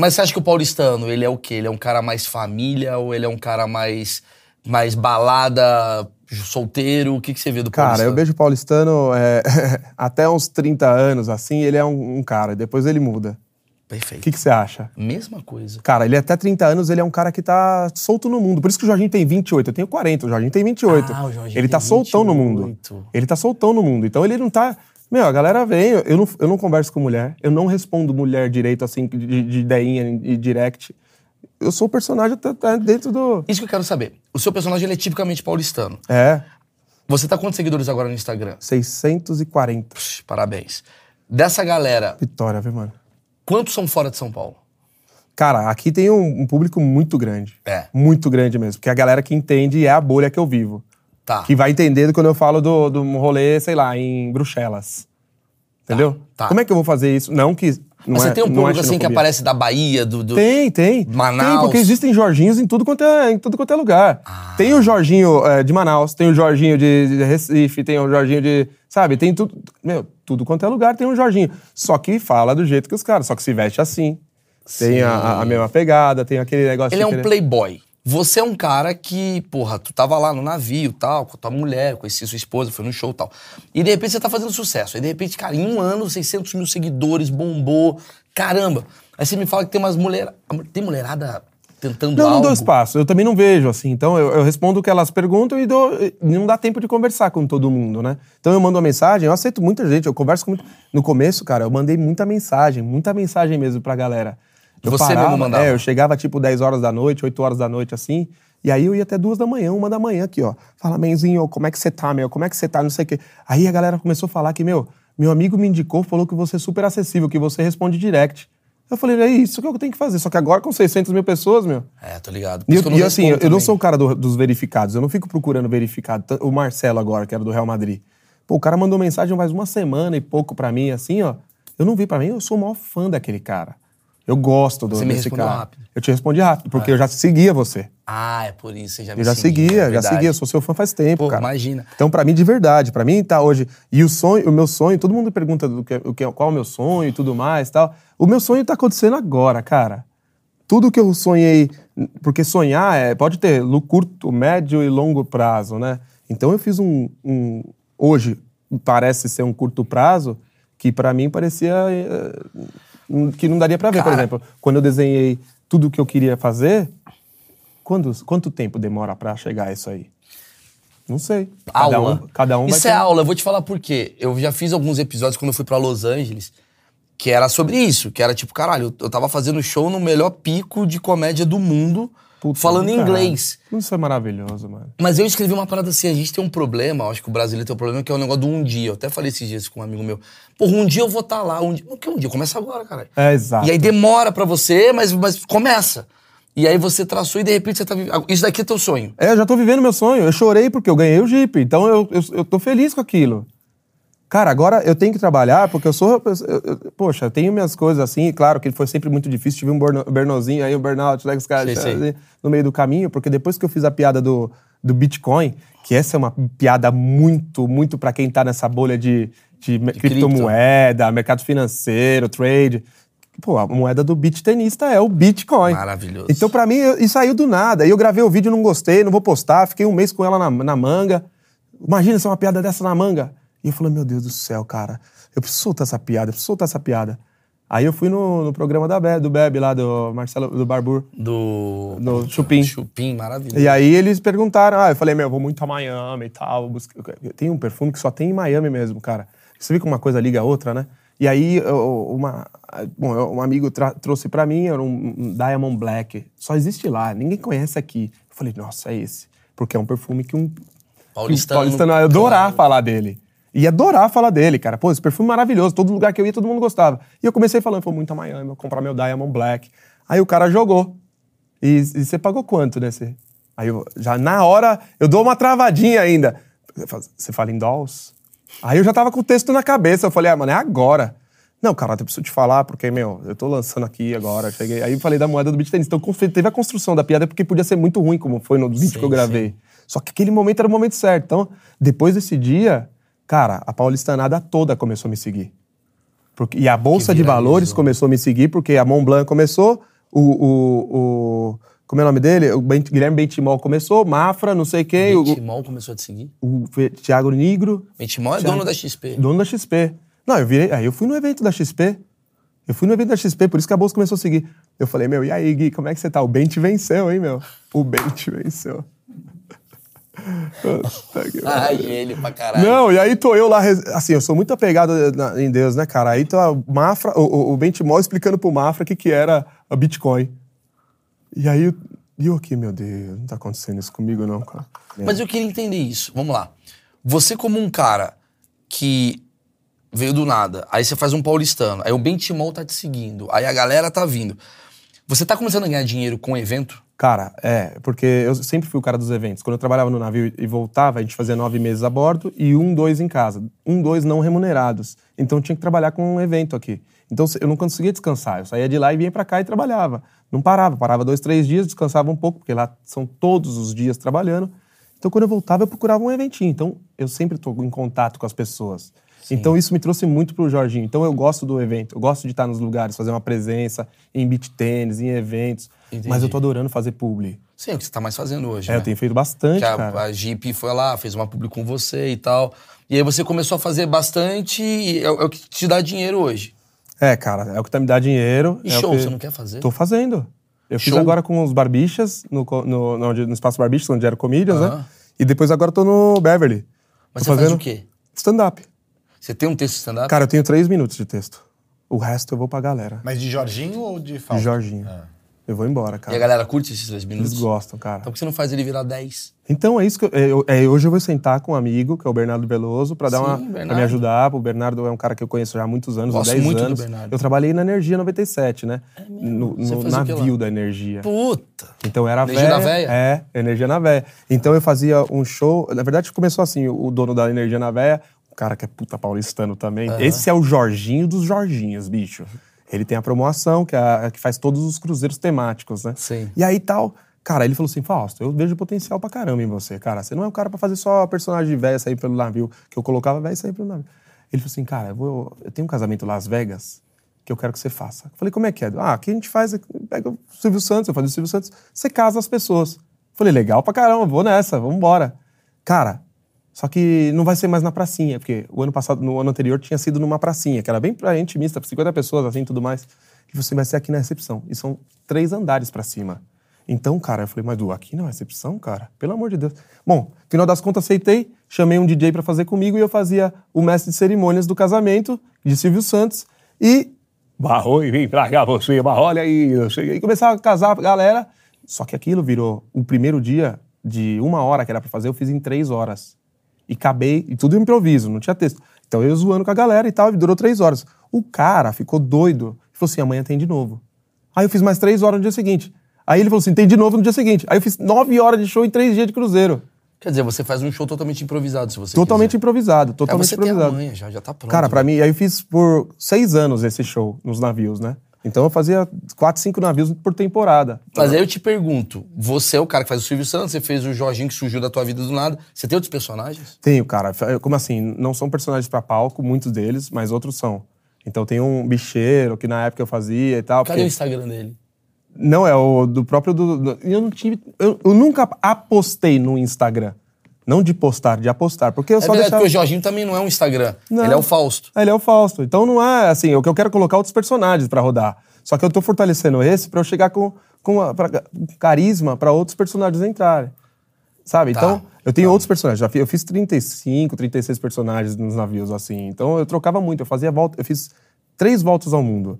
Mas você acha que o paulistano, ele é o quê? Ele é um cara mais família ou ele é um cara mais, mais balada, solteiro? O que, que você vê do Cara, paulistano? eu vejo o paulistano é, até uns 30 anos, assim, ele é um, um cara, depois ele muda. Perfeito. O que, que você acha? Mesma coisa. Cara, ele até 30 anos, ele é um cara que tá solto no mundo. Por isso que o Jorginho tem 28. Eu tenho 40, o Jorginho tem 28. Ah, o Jorginho ele tá soltão no mundo. 28. Ele tá soltão no mundo. Então ele não tá. Meu, a galera vem, eu não, eu não converso com mulher, eu não respondo mulher direito, assim, de, de ideinha e direct. Eu sou o personagem tá, tá dentro do. Isso que eu quero saber. O seu personagem ele é tipicamente paulistano. É. Você tá com quantos seguidores agora no Instagram? 640. Puxa, parabéns. Dessa galera, Vitória, viu, mano? Quantos são fora de São Paulo? Cara, aqui tem um, um público muito grande. É. Muito grande mesmo. Porque a galera que entende é a bolha que eu vivo. Tá. Que vai entender quando eu falo do, do rolê, sei lá, em Bruxelas. Entendeu? tá. Como é que eu vou fazer isso? Não que. Mas é, você tem um não é público assim que aparece da Bahia, do. do- Tem, tem. Manaus. Tem, porque existem Jorginhos em tudo quanto é, em tudo quanto é lugar. Ah. Tem o Jorginho é, de Manaus, tem o Jorginho de, de Recife, tem o Jorginho de. Sabe, tem tudo. Meu, tudo quanto é lugar tem um Jorginho. Só que fala do jeito que os caras, só que se veste assim. Tem a- a, mesma pegada, tem aquele negócio Ele é um querer- playboy. Você é um cara que, porra, tu tava lá no navio tal, com a tua mulher, conheci sua esposa, foi no show e tal. E de repente você tá fazendo sucesso. Aí de repente, cara, em um ano, 600 mil seguidores, bombou. Caramba. Aí você me fala que tem umas mulher... Tem mulherada tentando Não, não algo. dou espaço. Eu também não vejo, assim. Então, eu, eu respondo o que elas perguntam e dou, e não dá tempo de conversar com todo mundo, né? Então, eu mando uma mensagem, eu aceito muita gente, eu converso com muito... No começo, cara, eu mandei muita mensagem, muita mensagem mesmo pra galera. Eu Você mesmo mandava? É, eu chegava, tipo, 10 horas da noite, 8 horas da noite, assim, e aí eu ia até duas da manhã, uma da manhã aqui, ó. Fala, menzinho, como é que você tá, meu? Como é que você tá? Não sei o quê. Aí a galera começou a falar que, meu, meu amigo me indicou, falou que você é super acessível, que você responde direct. Eu falei, é isso que eu tenho que fazer. Só que agora com 600 mil pessoas, meu... É, tô ligado. E, que eu- e assim, eu, eu não sou o cara do- dos verificados, eu não fico procurando verificado. O Marcelo agora, que era do Real Madrid. Pô, o cara mandou mensagem faz uma semana e pouco pra mim, assim, ó. Eu não vi pra mim, eu sou o maior fã daquele cara. Eu gosto do, Você me desse respondeu cara. rápido. Eu te respondi rápido, porque eu já seguia você. Ah, é por isso. Você já me Eu já seguia, seguia, é já seguia, sou seu fã faz tempo, Pô, cara. imagina. Então, pra mim, de verdade, pra mim tá hoje. E o sonho, o meu sonho, todo mundo pergunta do que, o que, qual é o meu sonho e tudo mais tal. O meu sonho tá acontecendo agora, cara. Tudo que eu sonhei, porque sonhar é, pode ter curto, médio e longo prazo, né? Então eu fiz um, um- hoje parece ser um curto prazo que pra mim parecia um- que não daria pra ver, por Cara. exemplo, quando eu desenhei tudo o que eu queria fazer, quando, quanto tempo demora pra chegar isso aí? Não sei. Cada aula. um, cada um Isso ter- é aula, eu vou te falar por quê. Eu já fiz alguns episódios quando eu fui pra Los Angeles, que era sobre isso, que era tipo, caralho, eu, eu tava fazendo show no melhor pico de comédia do mundo, Puta, falando em inglês. Isso é maravilhoso, mano. Mas eu escrevi uma parada assim, a gente tem um problema, eu acho que o brasileiro tem um problema, que é o negócio do um dia. Eu até falei esses dias com um amigo meu. Porra, um dia eu vou estar lá, um dia. O que é um dia? Começa agora, cara. É, exato. E aí demora pra você, mas, mas começa. E aí você traçou e de repente você tá vivendo. Isso daqui é teu sonho. É, eu já tô vivendo meu sonho. Eu chorei porque eu ganhei o Jeep. Então eu, eu, eu tô feliz com aquilo. Cara, agora eu tenho que trabalhar porque eu sou. eu- eu- poxa, eu tenho minhas coisas assim. Claro que foi sempre muito difícil. Tive um burnozinho aí, um burnout, né, os caras assim, no meio do caminho. Porque depois que eu fiz a piada do, do Bitcoin, que essa é uma piada muito, muito pra quem tá nessa bolha de, de, me- criptomoeda, mercado financeiro, trade. Pô, a moeda do beat tenista é o Bitcoin. Maravilhoso. Então, pra mim, eu- e saiu do nada. Aí eu gravei o vídeo, não gostei, não vou postar. Fiquei um mês com ela na, na manga. Imagina se é uma piada dessa na manga. E eu falei, meu Deus do céu, cara. Eu preciso soltar essa piada, eu preciso soltar essa piada. Aí eu fui no, no programa da Be do Bebe, lá do Marcelo, do Barbur. Do. No Chupim. Chupim, maravilhoso. E aí eles perguntaram, ah, eu falei, meu, eu vou muito a Miami e tal. Tem um perfume que só tem em Miami mesmo, cara. Você vê que uma coisa liga a outra, né? E aí eu- uma, bom, eu- um amigo trouxe pra mim, era um, um Diamond Black. Só existe lá, ninguém conhece aqui. Eu falei, nossa, é esse. Porque é um perfume que um Paulistano. paulistano ia adorar claro. falar dele. Ia adorar falar dele, cara. Pô, esse perfume maravilhoso. Todo lugar que eu ia, todo mundo gostava. E eu comecei falando, foi muito a Miami, vou comprar meu Diamond Black. Aí o cara jogou. E, e você pagou quanto nesse? Aí eu, já na hora, eu dou uma travadinha ainda. Você fala em dolls? Aí eu já tava com o texto na cabeça. Eu falei, ah, mano, é agora. Não, cara, eu preciso te falar, porque, meu, eu tô lançando aqui agora. Cheguei. Aí eu falei da moeda do beat tennis. Então teve a construção da piada, porque podia ser muito ruim, como foi no vídeo Sim, que eu gravei. Só que aquele momento era o momento certo. Então, depois desse dia, cara, a paulistanada toda começou a me seguir. Porque, e a Bolsa de. Valores começou a me seguir, porque a Mont Blanc começou, o. o, o como é o nome dele? O Ben- Guilherme Bentimol começou, Mafra, não sei quem, o, Bentimol começou a te seguir? o Thiago Negro, Bentimol é dono da XP. dono da XP. Não, eu virei. Aí eu fui no evento da XP. Eu fui no evento da XP, por isso que a Bolsa começou a seguir. Eu falei, meu, e aí, Gui, como é que você tá? O Bent venceu, hein, meu? O Bent venceu. Ai, ele pra caralho. Não, e aí tô eu lá, assim, eu sou muito apegado na- em Deus, né, cara? Aí tá o Mafra, o, o, Benchimol explicando pro Mafra o que, que era a Bitcoin. E aí, e eu aqui, meu Deus, não tá acontecendo isso comigo não, cara. Mas eu queria entender isso. Vamos lá. Você, como um cara que veio do nada, aí você faz um paulistano, aí o Bentimol tá te seguindo, aí a galera tá vindo. Você tá começando a ganhar dinheiro com evento? Cara, é, porque eu sempre fui o cara dos eventos. Quando eu trabalhava no navio e voltava, a gente fazia nove meses a bordo e um, dois em casa. Um, dois não remunerados. Então tinha que trabalhar com um evento aqui. Então eu não conseguia descansar. Eu saía de lá e vinha pra cá e trabalhava. Não parava. Parava dois, três dias, descansava um pouco, porque lá são todos os dias trabalhando. Então quando eu voltava, eu procurava um eventinho. Então eu sempre tô em contato com as pessoas. Então isso me trouxe muito pro Jorginho. Então eu gosto do evento, eu gosto de estar nos lugares, fazer uma presença em beach tênis, em eventos. Entendi. Mas eu tô adorando fazer publi. Sim, é o que você tá mais fazendo hoje, É, né? eu tenho feito bastante, Que a, cara. a Jeep foi lá, fez uma publi com você e tal. E aí você começou a fazer bastante, e é, o- é o que te dá dinheiro hoje. É, cara, é o que tá me dá dinheiro. E é show, que- você não quer fazer? Tô fazendo. Eu fiz Show? agora com os Barbichas, no, no, no, no Espaço Barbichas, onde era Comedians, Aham. né? E depois agora tô no Beverly. Mas tô você faz o quê? Stand-up. Você tem um texto stand-up? Cara, eu tenho três minutos de texto. O resto eu vou pra galera. Mas de Jorginho ou de De Fausto? Jorginho. Ah. Eu vou embora, E a cara. galera curte esses três minutos? Eles gostam, cara. Então por que você não faz ele virar 10? Então é isso que eu, é, eu- é, hoje eu vou sentar com um amigo, que é o Bernardo Veloso, pra dar Sim, uma Bernardo. pra me ajudar. O Bernardo é um cara que eu conheço já há muitos anos, há Gosto 10 muito do anos. Bernardo. Eu trabalhei na Energia 97, né? No, Você no fazia o que lá? navio da Energia. Puta! Então era Energia véia, na véia? É, Energia na Véia. Então eu fazia um show. Na verdade, começou assim: o dono da Energia na Véia, cara que é puta paulistano também. Esse é o Jorginho dos Jorginhos, bicho. Ele tem a promoção, que, é a, que faz todos os cruzeiros temáticos, né? Sim. E aí tal. Cara, ele falou assim: Fausto, eu vejo potencial pra caramba em você, cara. Você não é o cara pra fazer só personagem de véia sair pelo navio, que eu colocava véia sair pelo navio. Ele falou assim: cara, eu, vou, eu tenho um casamento em Las Vegas que eu quero que você faça. Eu falei, como é que é? Ah, aqui a gente faz, pega o Silvio Santos, eu fazia o Silvio Santos, você casa as pessoas. Eu falei, legal pra caramba, vou nessa, vamos embora. Cara, só que não vai ser mais na pracinha, porque o ano passado, no ano anterior, tinha sido numa pracinha, que era bem pra intimista, pra 50 pessoas, assim, tudo mais. E você vai ser aqui na recepção. E são três andares pra cima. Então, cara, eu falei, mas Du, aqui na recepção, cara? Pelo amor de Deus. Bom, final das contas, aceitei, chamei um DJ pra fazer comigo e eu fazia o mestre de cerimônias do casamento de Silvio Santos. E Barrou e vem pra cá você, barro, olha aí, eu cheguei. E começava a casar a galera. Só que aquilo virou o primeiro dia de uma hora que era pra fazer, eu fiz em três horas. E acabei, e tudo improviso, não tinha texto. Então eu zoando com a galera e tal, e durou três horas. O cara ficou doido e falou assim: amanhã tem de novo. Aí eu fiz mais três horas no dia seguinte. Aí ele falou assim: tem de novo no dia seguinte. Aí eu fiz nove horas de show em três dias de cruzeiro. Quer dizer, você faz um show totalmente improvisado, se você Totalmente quiser. improvisado, É, totalmente você tem a improvisado. manha já, já tá pronto. Cara, pra né? mim, aí eu fiz por seis anos esse show nos navios, né? Então eu fazia quatro, cinco navios por temporada. Mas aí eu te pergunto, você é o cara que faz o Silvio Santos, você fez o Jorginho que surgiu da tua vida do nada. Você tem outros personagens? Tenho, cara. Como assim? Não são personagens pra palco, muitos deles, mas outros são. Então tem um bicheiro que na época eu fazia e tal. Cadê o porque- Instagram dele? Não, é o do próprio. Do, do- eu não tive. Eu, eu nunca apostei no Instagram. Não de postar, de apostar. Porque eu É só verdade, deixava. porque o Jorginho também não é um Instagram. Não. Ele é o Fausto. Ah, Ele é o Fausto. Então não é assim, o que eu quero é colocar outros personagens pra rodar. Só que eu tô fortalecendo esse pra eu chegar com, com a- pra- carisma pra outros personagens entrarem. Sabe? Tá. Então, eu tenho outros personagens. Já fi- Eu fiz 35, 36 personagens nos navios, assim. Então eu trocava muito. Eu fazia volta. Eu fiz três voltas ao mundo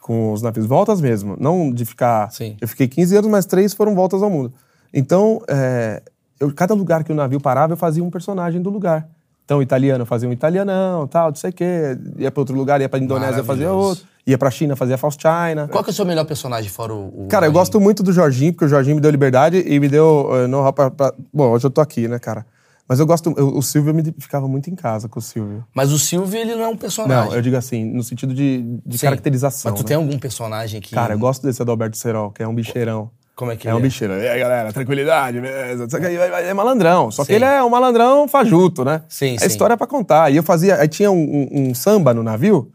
com os navios. Voltas mesmo. Não de ficar. Sim. Eu fiquei 15 anos, mas três foram voltas ao mundo. Então, é, eu, cada lugar que o navio parava, eu fazia um personagem do lugar. Então, o italiano eu fazia um italianão, tal, não sei o quê. Ia para outro lugar, ia para Indonésia, fazia outro. Ia para China, fazia Faust China. Qual que é o seu melhor personagem fora o. o Cara, eu gosto muito do Jorginho, porque o Jorginho me deu liberdade e me deu uh, know-how pra, pra- Bom, hoje eu tô aqui, né, cara? Mas eu gosto... eu- o Silvio, eu me ficava muito em casa com o Silvio. Mas o Silvio, ele não é um personagem. Não, eu digo assim, no sentido de, de Sim. caracterização, Mas tu né? tem algum personagem que. Cara, eu gosto desse Adalberto Serol, que é um bicheirão. Como é que É ele um é? bicheiro. E aí, galera, tranquilidade, beleza? Só que aí É malandrão. Só que Sim. ele é um malandrão fajuto, né? Sim, A sim. história é pra contar. E eu fazia. Aí tinha um, um- um samba no navio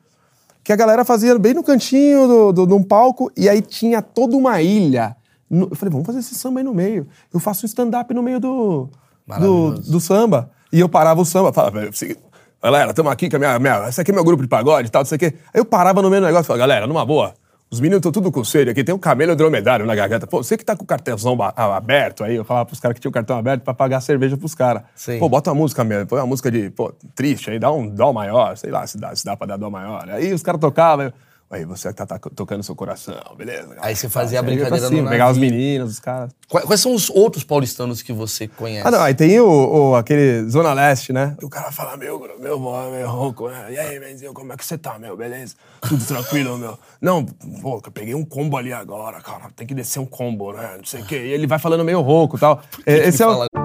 que a galera fazia bem no cantinho do, do, de um palco e aí tinha toda uma ilha. No- eu falei, vamos fazer esse samba aí no meio. Eu faço um stand-up no meio do, do, Maravilhoso. do samba. E eu parava o samba, falava, "Velho, se- galera, estamos aqui com a minha, minha. Esse aqui é meu grupo de pagode e tal, não sei o quê. Aí eu parava no meio do negócio e falava, galera, numa boa. Os meninos estão tudo com sede aqui, tem um camelo dromedário na garganta. Pô, você que tá com o cartãozão aberto aí, eu falava pros caras que tinham o cartão aberto pra pagar cerveja pros caras. Pô, bota uma música mesmo, põe uma música de, pô, triste aí, dá um dó maior, sei lá se dá, se dá pra dar dó maior. Aí os caras tocavam, eu, aí você que tá, tá tocando seu coração, beleza? Aí você fazia a brincadeira no cima, Pegar os meninos, os caras. Quais, quais são os outros paulistanos que você conhece? Ah, não, aí tem o, o- aquele Zona Leste, né? O cara fala, meu, meu, meu, meu rouco, né? E aí, Benzinho, como é que você tá, meu? Beleza? Tudo tranquilo, meu? Não, pô, eu peguei um combo ali agora, cara. Tem que descer um combo, né? Não sei o quê. E ele vai falando meio rouco e tal. É, Esse é o... fala-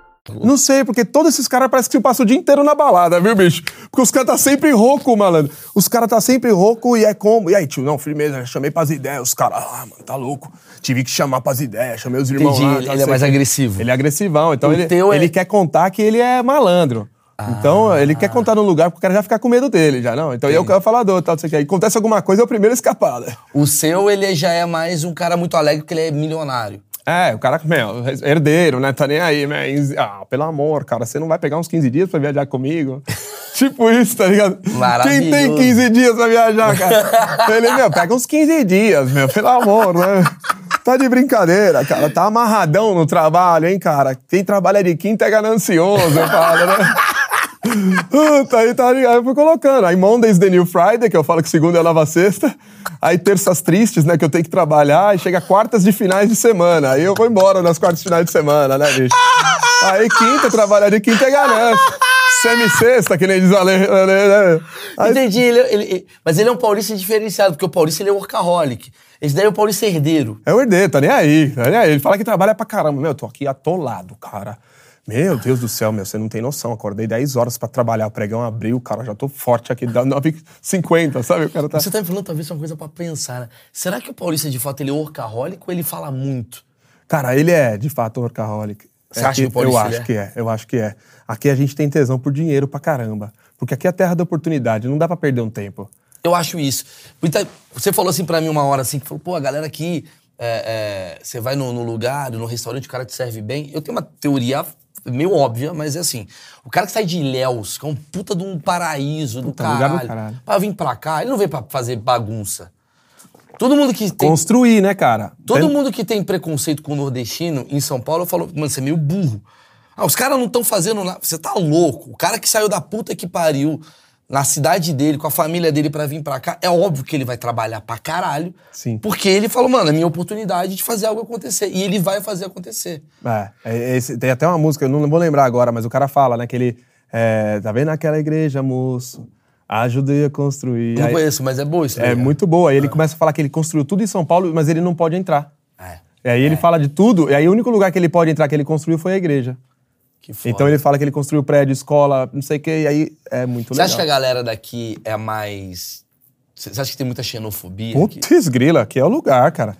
Não sei, porque todos esses caras parecem que se passam o dia inteiro na balada, viu, bicho? Porque os caras tá sempre rouco, malandro. Os caras tá sempre rouco e é como. E aí, tio, não, firmeza, já chamei pras ideias. Os caras, ah, mano, tá louco. Tive que chamar pras ideias, chamei os irmãos Entendi, lá. ele tá, é sei mais o agressivo. Ele é agressivão, então O ele, é- ele quer contar que ele é malandro. Então, ele quer contar num lugar pro cara já ficar com medo dele, já, não? Então, eu quero falador, tal, não sei o que. Aí acontece alguma coisa, é o primeiro escapada. O seu, ele já é mais um cara muito alegre porque ele é milionário. É, o cara, meu, herdeiro, né? Tá nem aí, né? Ah, pelo amor, cara, você não vai pegar uns 15 dias pra viajar comigo? tipo isso, tá ligado? Quem tem Maravilhoso. 15 dias pra viajar, cara? Ele, meu, pega uns 15 dias, meu, pelo amor, né? Tá de brincadeira, cara. Tá amarradão no trabalho, hein, cara? Quem trabalha de quinta é ganancioso, eu falo, né? Puta, aí tá ligado? Eu fui colocando. Aí Monday's the New Friday, que eu falo que segunda é nova sexta. Aí terças tristes, né? Que eu tenho que trabalhar. Aí chega quartas de finais de semana. Aí eu vou embora nas quartas de finais de semana, né, bicho? Aí quinta, trabalhar de quinta é ganância. Semi-sexta, que nem diz a lei. Aí, Entendi, ele, ele- ele- mas ele é um paulista diferenciado, porque o paulista ele é workaholic. Esse daí é o paulista herdeiro. É o herdeiro, tá nem aí, tá nem aí. Ele fala que trabalha pra caramba. Meu, eu tô aqui atolado, cara. Meu Deus do céu, meu, você não tem noção. Acordei 10 horas pra trabalhar, o pregão abriu, cara, já tô forte aqui, dá 9h50, sabe? O cara tá... Você tá me falando talvez uma coisa pra pensar, né? Será que o paulista de fato ele é workaholic ou ele fala muito? Cara, ele é, de fato, workaholic. Você acha que o Eu paulista acho ele é? que é, eu acho que é. Aqui a gente tem tesão por dinheiro pra caramba. Porque aqui é a terra da oportunidade, não dá pra perder um tempo. Eu acho isso. Você falou assim pra mim uma hora assim, que falou, pô, a galera aqui, é, é, você vai no, no lugar, no restaurante, o cara te serve bem. Eu tenho uma teoria meio óbvia, mas é assim. O cara que sai de Ilhéus, que é um puta de um paraíso do Puta, lugar do caralho, caralho, caralho. pra vir pra cá, ele não veio pra fazer bagunça. Todo mundo que tem... Construir, né, cara? Todo Tem- mundo que tem preconceito com o nordestino em São Paulo falou, mano, você é meio burro. Ah, os caras não estão fazendo nada. Você tá louco. O cara que saiu da puta que pariu na cidade dele, com a família dele pra vir pra cá, é óbvio que ele vai trabalhar pra caralho. Sim. Porque ele falou, mano, é minha oportunidade de fazer algo acontecer. E ele vai fazer acontecer. É, é, esse- tem até uma música, eu não vou lembrar agora, mas o cara fala, né, que ele... é, tá vendo aquela igreja, moço? Ajudei a construir. Não Aí- conheço, mas é boa isso. É muito boa. Aí ele começa a falar que ele construiu tudo em São Paulo, mas ele não pode entrar. É. E aí ele fala de tudo, e aí o único lugar que ele pode entrar que ele construiu foi a igreja. Que. Então ele fala que ele construiu prédio, escola, não sei o quê, e aí é muito Você legal. acha que a galera daqui é mais. Você acha que tem muita xenofobia? Putz, grila, aqui é o lugar, cara.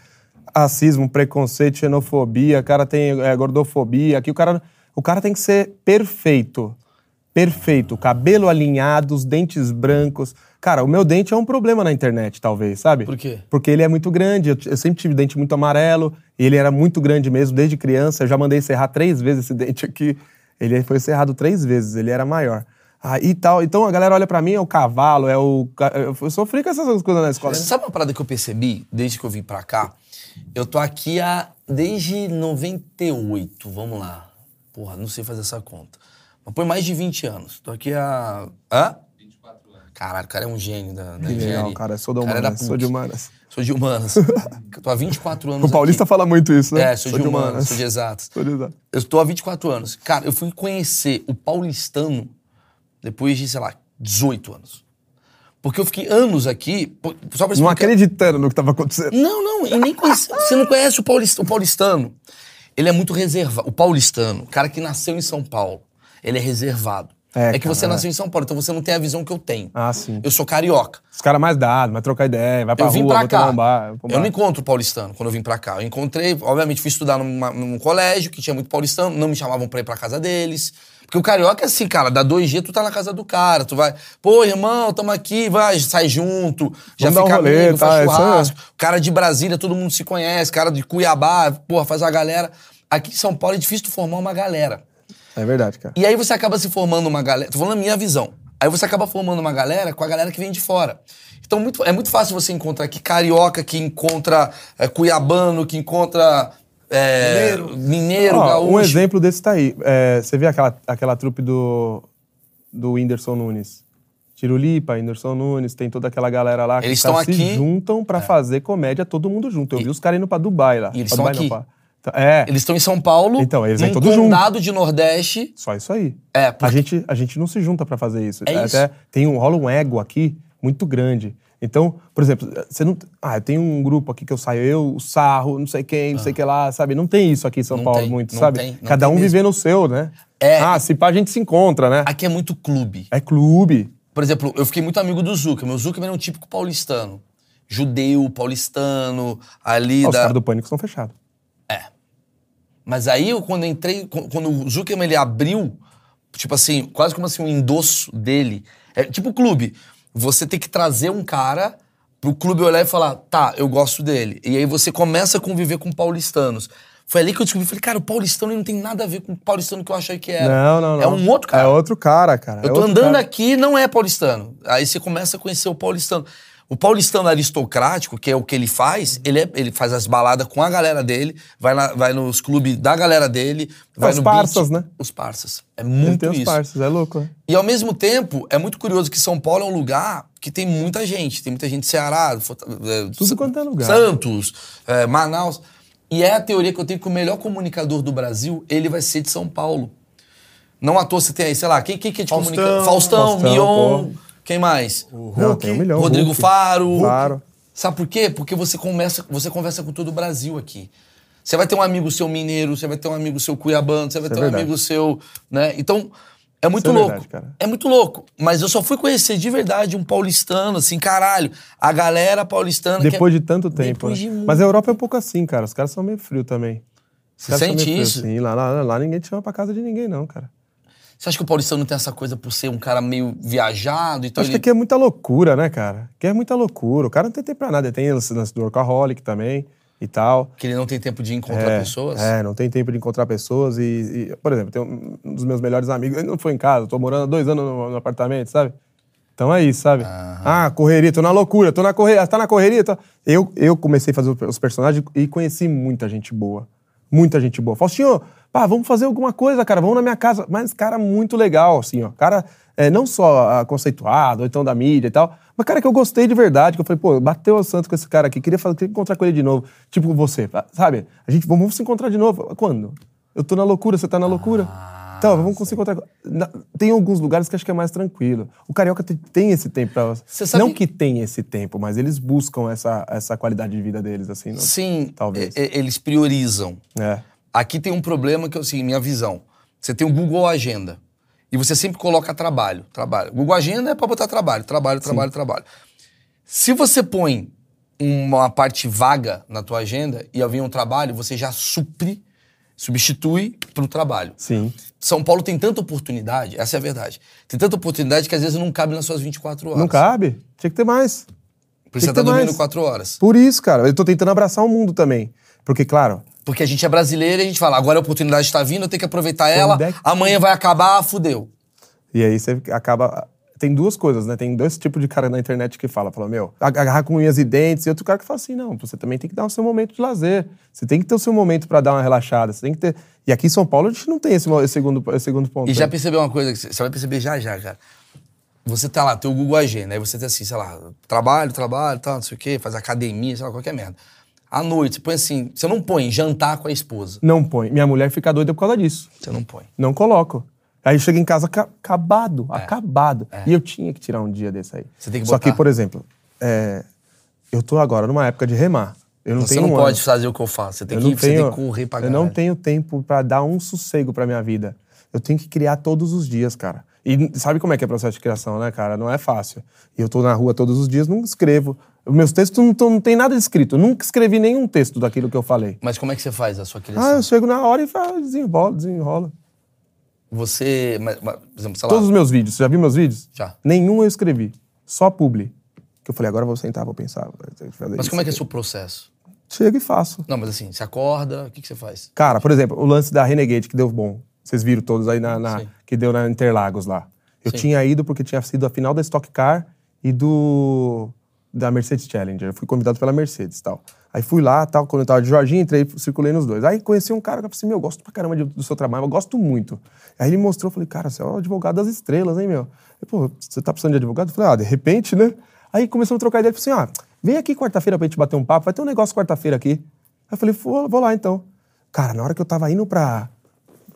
Racismo, preconceito, xenofobia, o cara tem é, gordofobia. Aqui o cara, o cara tem que ser perfeito. Perfeito. Cabelo alinhado, os dentes brancos. Cara, o meu dente é um problema na internet, talvez, sabe? Por quê? Porque ele é muito grande. Eu, eu sempre tive dente muito amarelo. E ele era muito grande mesmo desde criança. Eu já mandei serrar três vezes esse dente aqui. Ele foi serrado três vezes. Ele era maior. Ah, e tal. Então a galera olha pra mim, é o cavalo, é o. Eu sofri com essas coisas na escola. Você sabe uma parada que eu percebi desde que eu vim pra cá? Eu tô aqui há. desde 98, vamos lá. Porra, não sei fazer essa conta. Mas põe mais de 20 anos. Tô aqui há. Hã? 24 anos. Caralho, o cara é um gênio da, da Que legal, cara. Sou de é da humanas. Sou de humanas. Sou de humanas. Eu tô há 24 anos. O paulista aqui. fala muito isso, né? É, sou, de humanas, sou de exatas. Sou de exatas. Eu estou há 24 anos. Cara, eu fui conhecer o paulistano depois de, sei lá, 18 anos. Porque eu fiquei anos aqui, só pra Não explicar. acreditando no que tava acontecendo. Não, não, e nem conhece, você não conhece o, paulista, o paulistano. Ele é muito reservado. O paulistano, o cara que nasceu em São Paulo, ele é reservado. É, É, que você cara, é. nasceu em São Paulo, então você não tem a visão que eu tenho. Ah, sim. Eu sou carioca. Os caras mais dados, vai trocar ideia, vai pra eu vim rua, pra cá. um bar. um eu bar. não encontro paulistano quando eu vim pra cá. Eu encontrei, obviamente, fui estudar numa- num colégio que tinha muito paulistano, não me chamavam pra ir pra casa deles. Porque o carioca é assim, cara, dá dois dias, tu tá na casa do cara, tu vai, pô, irmão, tamo aqui, vai, sai junto, já Vamos um fica rolê, amigo, tá, faz aí. churrasco. Cara de Brasília, todo mundo se conhece, cara de Cuiabá, porra, faz a galera. Aqui em São Paulo é difícil tu formar uma galera. É verdade, cara. E aí você acaba se formando uma galera. Tô falando a minha visão. Aí você acaba formando uma galera com a galera que vem de fora. Então muito- é muito fácil você encontrar aqui carioca, que encontra é, cuiabano, que encontra. é, mineiro, Ó, gaúcho. um exemplo desse tá aí. É, você vê aquela, aquela trupe do, do Whindersson Nunes? Tirulipa, Whindersson Nunes, tem toda aquela galera lá que Eles os caras estão se aqui- juntam pra fazer comédia todo mundo junto. Eu vi os caras indo pra Dubai lá. E eles Pra estão Dubai não, aqui. pra- Tá- É, Eles estão em São Paulo, Então, eles vêm num todos condado de Nordeste. só isso aí. É, A porque- gente, a gente não se junta pra fazer isso. É isso. Até tem um, rola um ego aqui muito grande. Então, por exemplo, você não. Ah, eu tenho um grupo aqui que eu saio, eu, o Sarro, não sei quem, não sei o que lá, sabe? Não tem isso aqui em São Ah. Não Paulo tem, muito, não sabe? tem, Cada tem um mesmo. vivendo o seu, né? É. Ah, se pá, a gente se encontra, né? Aqui é muito clube. É clube. Por exemplo, eu fiquei muito amigo do Zuckerman. Meu Zuckerman é um típico paulistano. Judeu, paulistano, ali Ah, os da... caras do Pânico estão fechados. Mas aí, eu, quando eu entrei, qu- quando o Zuckerman ele abriu, tipo assim, quase como assim, um endosso dele. É tipo clube. Você tem que trazer um cara pro clube olhar e falar, tá, eu gosto dele. E aí você começa a conviver com paulistanos. Foi ali que eu descobri, falei, cara, o paulistano não tem nada a ver com o paulistano que eu achei que era. Não, não, não. É um outro cara. É outro cara, cara. Eu É tô andando cara. aqui não é paulistano. Aí você começa a conhecer o paulistano. O paulistano aristocrático, que é o que ele faz, ele, é- ele faz as baladas com a galera dele, vai, na- vai nos clubes da galera dele, vai os no parças, beat. né? Os parças. É Ele muito tem os isso. parças, é louco, né? E ao mesmo tempo, é muito curioso que São Paulo é um lugar que tem muita gente. Tem muita gente de Ceará, é, Tudo quanto é lugar. Santos, é, Manaus. E é a teoria que eu tenho que o melhor comunicador do Brasil, ele vai ser de São Paulo. Não à toa você tem aí, sei lá, quem, quem que é de Faustão. comunica? Faustão, Faustão, Mion, pô. Quem mais? Não, tem um milhão. Rodrigo Hulk. Faro. Faro. Sabe por quê? Porque você conversa, você conversa com todo o Brasil aqui. Você vai ter um amigo seu mineiro, você vai ter um amigo seu cuiabano, você vai Isso é ter um verdade. amigo seu, né? Então, é muito Isso é louco. verdade, cara. É muito louco. Mas eu só fui conhecer de verdade um paulistano, assim, caralho. A galera paulistana. que é- Depois de tanto tempo. Depois né? de muito. Mas a Europa é um pouco assim, cara. Os caras são meio frios também. Os Você sente isso? Sim, lá, lá, lá ninguém te chama pra casa de ninguém, não, cara. Você acha que o paulistano não tem essa coisa por ser um cara meio viajado? Então Acho que aqui é muita loucura, né, cara? Aqui é muita loucura. O cara não tem tempo pra nada. Ele Tem esse lance do workaholic também e tal. que ele não tem tempo de encontrar é, pessoas? É, não tem tempo de encontrar pessoas e, e, por exemplo, tem um, dos meus melhores amigos, ele não foi em casa, tô morando há dois anos no, no apartamento, sabe? Então é isso, sabe? Ah, correria, tô na loucura, tô na correria, tá na correria. Tô... Eu, eu comecei a fazer os personagens e conheci muita gente boa. Muita gente boa. Faustinho, pá, vamos fazer alguma coisa, cara, vamos na minha casa. Mas, cara, muito legal, assim, ó. Cara, é, não só ah, conceituado, ou então da mídia e tal, mas, cara, que eu gostei de verdade, que eu falei, pô, bateu o santo com esse cara aqui, queria, fazer, queria encontrar com ele de novo. Tipo você, sabe? A gente, vamos se encontrar de novo. Quando? Eu tô na loucura, você tá na loucura. Então, vamos se encontrar. Na- Tem alguns lugares que acho que é mais tranquilo. O carioca tem, tem esse tempo pra. Você sabe- Não que tem esse tempo, mas eles buscam essa, essa qualidade de vida deles, assim. não- Sim, Talvez. eles priorizam. É. Aqui tem um problema que é seguinte, minha visão. Você tem o Google Agenda. E você sempre coloca trabalho, trabalho. Google Agenda é para botar trabalho, trabalho, trabalho, trabalho. Se você põe uma parte vaga na tua agenda e havia um trabalho, você já supre, substitui para o trabalho. Sim. São Paulo tem tanta oportunidade, essa é a verdade. Tem tanta oportunidade que às vezes não cabe nas suas 24 horas. Não cabe? Tinha que ter mais. Por isso você tá dormindo mais. 4 horas. Por isso, cara. Eu tô tentando abraçar o mundo também. Porque, claro, Porque a gente é brasileiro e a gente fala, agora a oportunidade está vindo, eu tenho que aproveitar ela, é que- amanhã vai acabar, fudeu. E aí você acaba. Tem duas coisas, né? Tem dois tipos de cara na internet que fala, fala, meu, agarrar com unhas e dentes, e outro cara que fala assim, não, você também tem que dar o seu momento de lazer. Você tem que ter o seu momento pra dar uma relaxada. Você tem que ter. E aqui em São Paulo a gente não tem esse, esse segundo, esse segundo ponto. E já né? percebeu uma coisa que você vai perceber já já, cara. Você tá lá, teu Google Agenda, aí você tem assim, sei lá, trabalho, trabalho, tal, não sei o quê, faz academia, sei lá, qualquer merda. À noite, você põe assim, você não põe jantar com a esposa. Não põe. Minha mulher fica doida por causa disso. Você não põe. Não coloco. Aí chega em casa ca- acabado, É. acabado. E eu tinha que tirar um dia desse aí. Você tem que Só botar. que, por exemplo, é, eu tô agora numa época de remar. Eu não Você tenho não um pode ano. fazer o que eu faço. Você tem, eu que, não você tenho, tem que correr pra Eu não caralho. tenho tempo pra dar um sossego pra minha vida. Eu tenho que criar todos os dias, cara. E sabe como é que é o processo de criação, né, cara? Não é fácil. E eu tô na rua todos os dias, não escrevo. Meus textos não, não tem nada escrito. Eu nunca escrevi nenhum texto daquilo que eu falei. Mas como é que você faz a sua criação? Ah, eu chego na hora e falo, desenrola, desenrola. Você, mas- mas, por exemplo, sei lá, Todos os meus vídeos, você já viu meus vídeos? Já. Nenhum eu escrevi. Só publi. Que eu falei, agora eu vou sentar, vou pensar. vou mas como é que é o seu processo? Chego e faço. Não, mas assim, você acorda, o que, que você faz? Cara, por exemplo, o lance da Renegade que deu bom. Vocês viram todos aí na, na- que deu na Interlagos lá. Eu Sim. tinha ido porque tinha sido a final da Stock Car e do da Mercedes Challenger. Eu fui convidado pela Mercedes e tal. Aí fui lá, tal, quando eu tava de Jorginho, entrei, circulei nos dois. Aí conheci um cara que eu falei assim, meu, eu gosto pra caramba de- do seu trabalho, eu gosto muito. Aí ele mostrou, falei, cara, você é o advogado das estrelas, hein, meu? Eu, Pô, você tá precisando de advogado? Eu falei, ah, de repente, né? Aí começamos a trocar ideia, falou assim, ah, vem aqui quarta-feira pra gente bater um papo, vai ter um negócio quarta-feira aqui. Aí eu falei, vou, vou lá então. Cara, na hora que eu tava indo pra,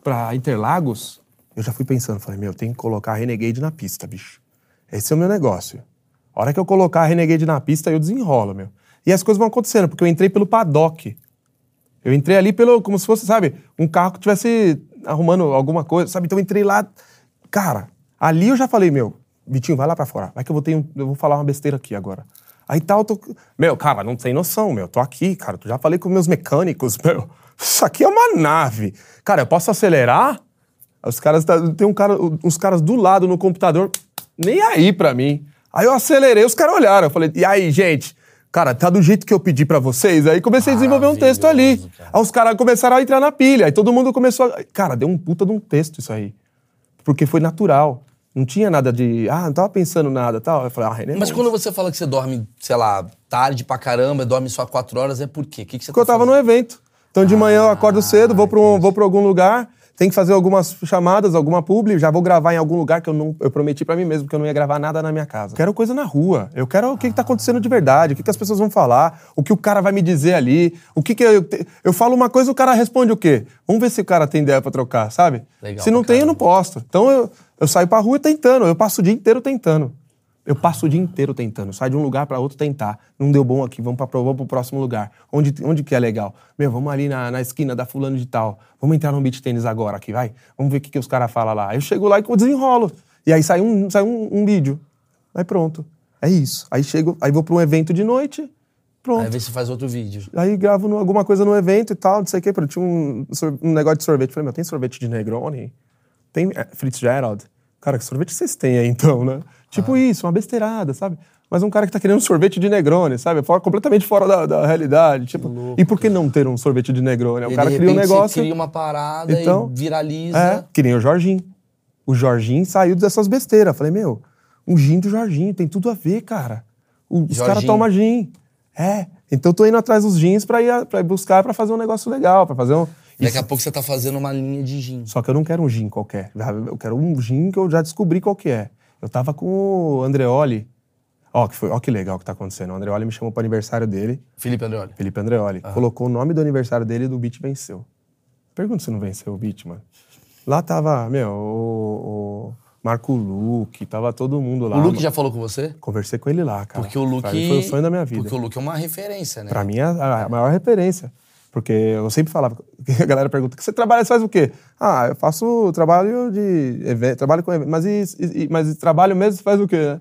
pra Interlagos, eu já fui pensando, falei, meu, tem que colocar a Renegade na pista, bicho. Esse é o meu negócio. A hora que eu colocar a Renegade na pista, eu desenrolo, meu. E as coisas vão acontecendo, porque eu entrei pelo paddock. Eu entrei ali pelo, como se fosse, sabe, um carro que tivesse arrumando alguma coisa, sabe? Então eu entrei lá, cara, ali eu já falei, meu, Vitinho, vai lá pra fora. Vai que eu vou ter um, eu vou falar uma besteira aqui agora. Aí tal, tô, meu, cara, não tem noção, meu, tô aqui, cara, eu já falei com meus mecânicos, meu, isso aqui é uma nave. Cara, eu posso acelerar? Os caras, tá- tem um cara, uns caras do lado no computador, nem aí pra mim. Aí eu acelerei, os caras olharam, eu falei, e aí, gente? Cara, tá do jeito que eu pedi pra vocês? Aí comecei a desenvolver um texto ali. Cara. Aí os caras começaram a entrar na pilha. Aí todo mundo começou a... Cara, deu um puta de um texto isso aí. Porque foi natural. Não tinha nada de... Ah, não tava pensando nada tal. Eu falei, ah, René... Mas quando você fala que você dorme, sei lá, tarde pra caramba, dorme só quatro horas, é por quê? O que, que você Porque eu tá tava no fazendo? evento. Então de manhã eu acordo cedo, vou pra, um, vou pra algum lugar, tem que fazer algumas chamadas, alguma publi, já vou gravar em algum lugar que eu não eu prometi pra mim mesmo que eu não ia gravar nada na minha casa. Quero coisa na rua. Eu quero o que, que tá acontecendo de verdade, o que, que as pessoas vão falar, o que o cara vai me dizer ali, o que que eu te- eu falo uma coisa, o cara responde o quê? Vamos ver se o cara tem ideia pra trocar, sabe? Legal se não tem, eu não posto. Então eu, eu saio pra rua tentando, eu passo o dia inteiro tentando. Eu passo o dia inteiro tentando. Sai de um lugar pra outro tentar. Não deu bom aqui, vamos, vamos pro próximo lugar. Onde, onde que é legal? Meu, vamos ali na, na esquina da fulano de tal. Vamos entrar no beach tênis agora aqui, vai? Vamos ver o que, que os caras falam lá. Aí eu chego lá e desenrolo. E aí sai um, sai um, um vídeo. Aí pronto. É isso. Aí chego, aí vou pra um evento de noite, pronto. Aí vê se faz outro vídeo. Aí gravo no- alguma coisa no evento e tal, não sei o quê. Tinha um, um negócio de sorvete. Falei, meu, tem sorvete de Negroni? Tem é, Fitzgerald? Cara, que sorvete vocês têm aí então, né? Tipo Ah. isso, uma besteirada, sabe? Mas um cara que tá querendo um sorvete de Negroni, sabe? Fora, completamente fora da, da realidade. Tipo, e por que não ter um sorvete de Negroni? O E cara cria um negócio. Você cria uma parada Então, e viraliza. É, que nem o Jorginho. O Jorginho saiu dessas besteiras. Falei, meu, um gin do Jorginho, tem tudo a ver, cara. O- os caras tomam gin. É. Então eu tô indo atrás dos jeans pra ir, pra ir buscar pra fazer um negócio legal, pra fazer um. Daqui Isso- a pouco você tá fazendo uma linha de gin. Só que eu não quero um gin qualquer. Eu quero um gin que eu já descobri qual que é. Eu tava com o Andreoli. Ó, que foi, ó que legal que tá acontecendo. O Andreoli me chamou pro aniversário dele. Felipe Andreoli. Felipe Andreoli. Colocou o nome do aniversário dele e do beat venceu. Pergunta se não venceu o beat, mano. Lá tava, meu, o, o Marco Luque, tava todo mundo lá. O Luke mano. já falou com você? Conversei com ele lá, cara. Porque o Luke. Pra mim Foi o sonho da minha vida. Porque o Luke é uma referência, né? Pra mim é a, a maior referência. Porque eu sempre falava, a galera pergunta, você trabalha, você faz o quê? Ah, eu faço trabalho de evento, trabalho com evento. Mas, e, e- mas trabalho mesmo você faz o quê? né?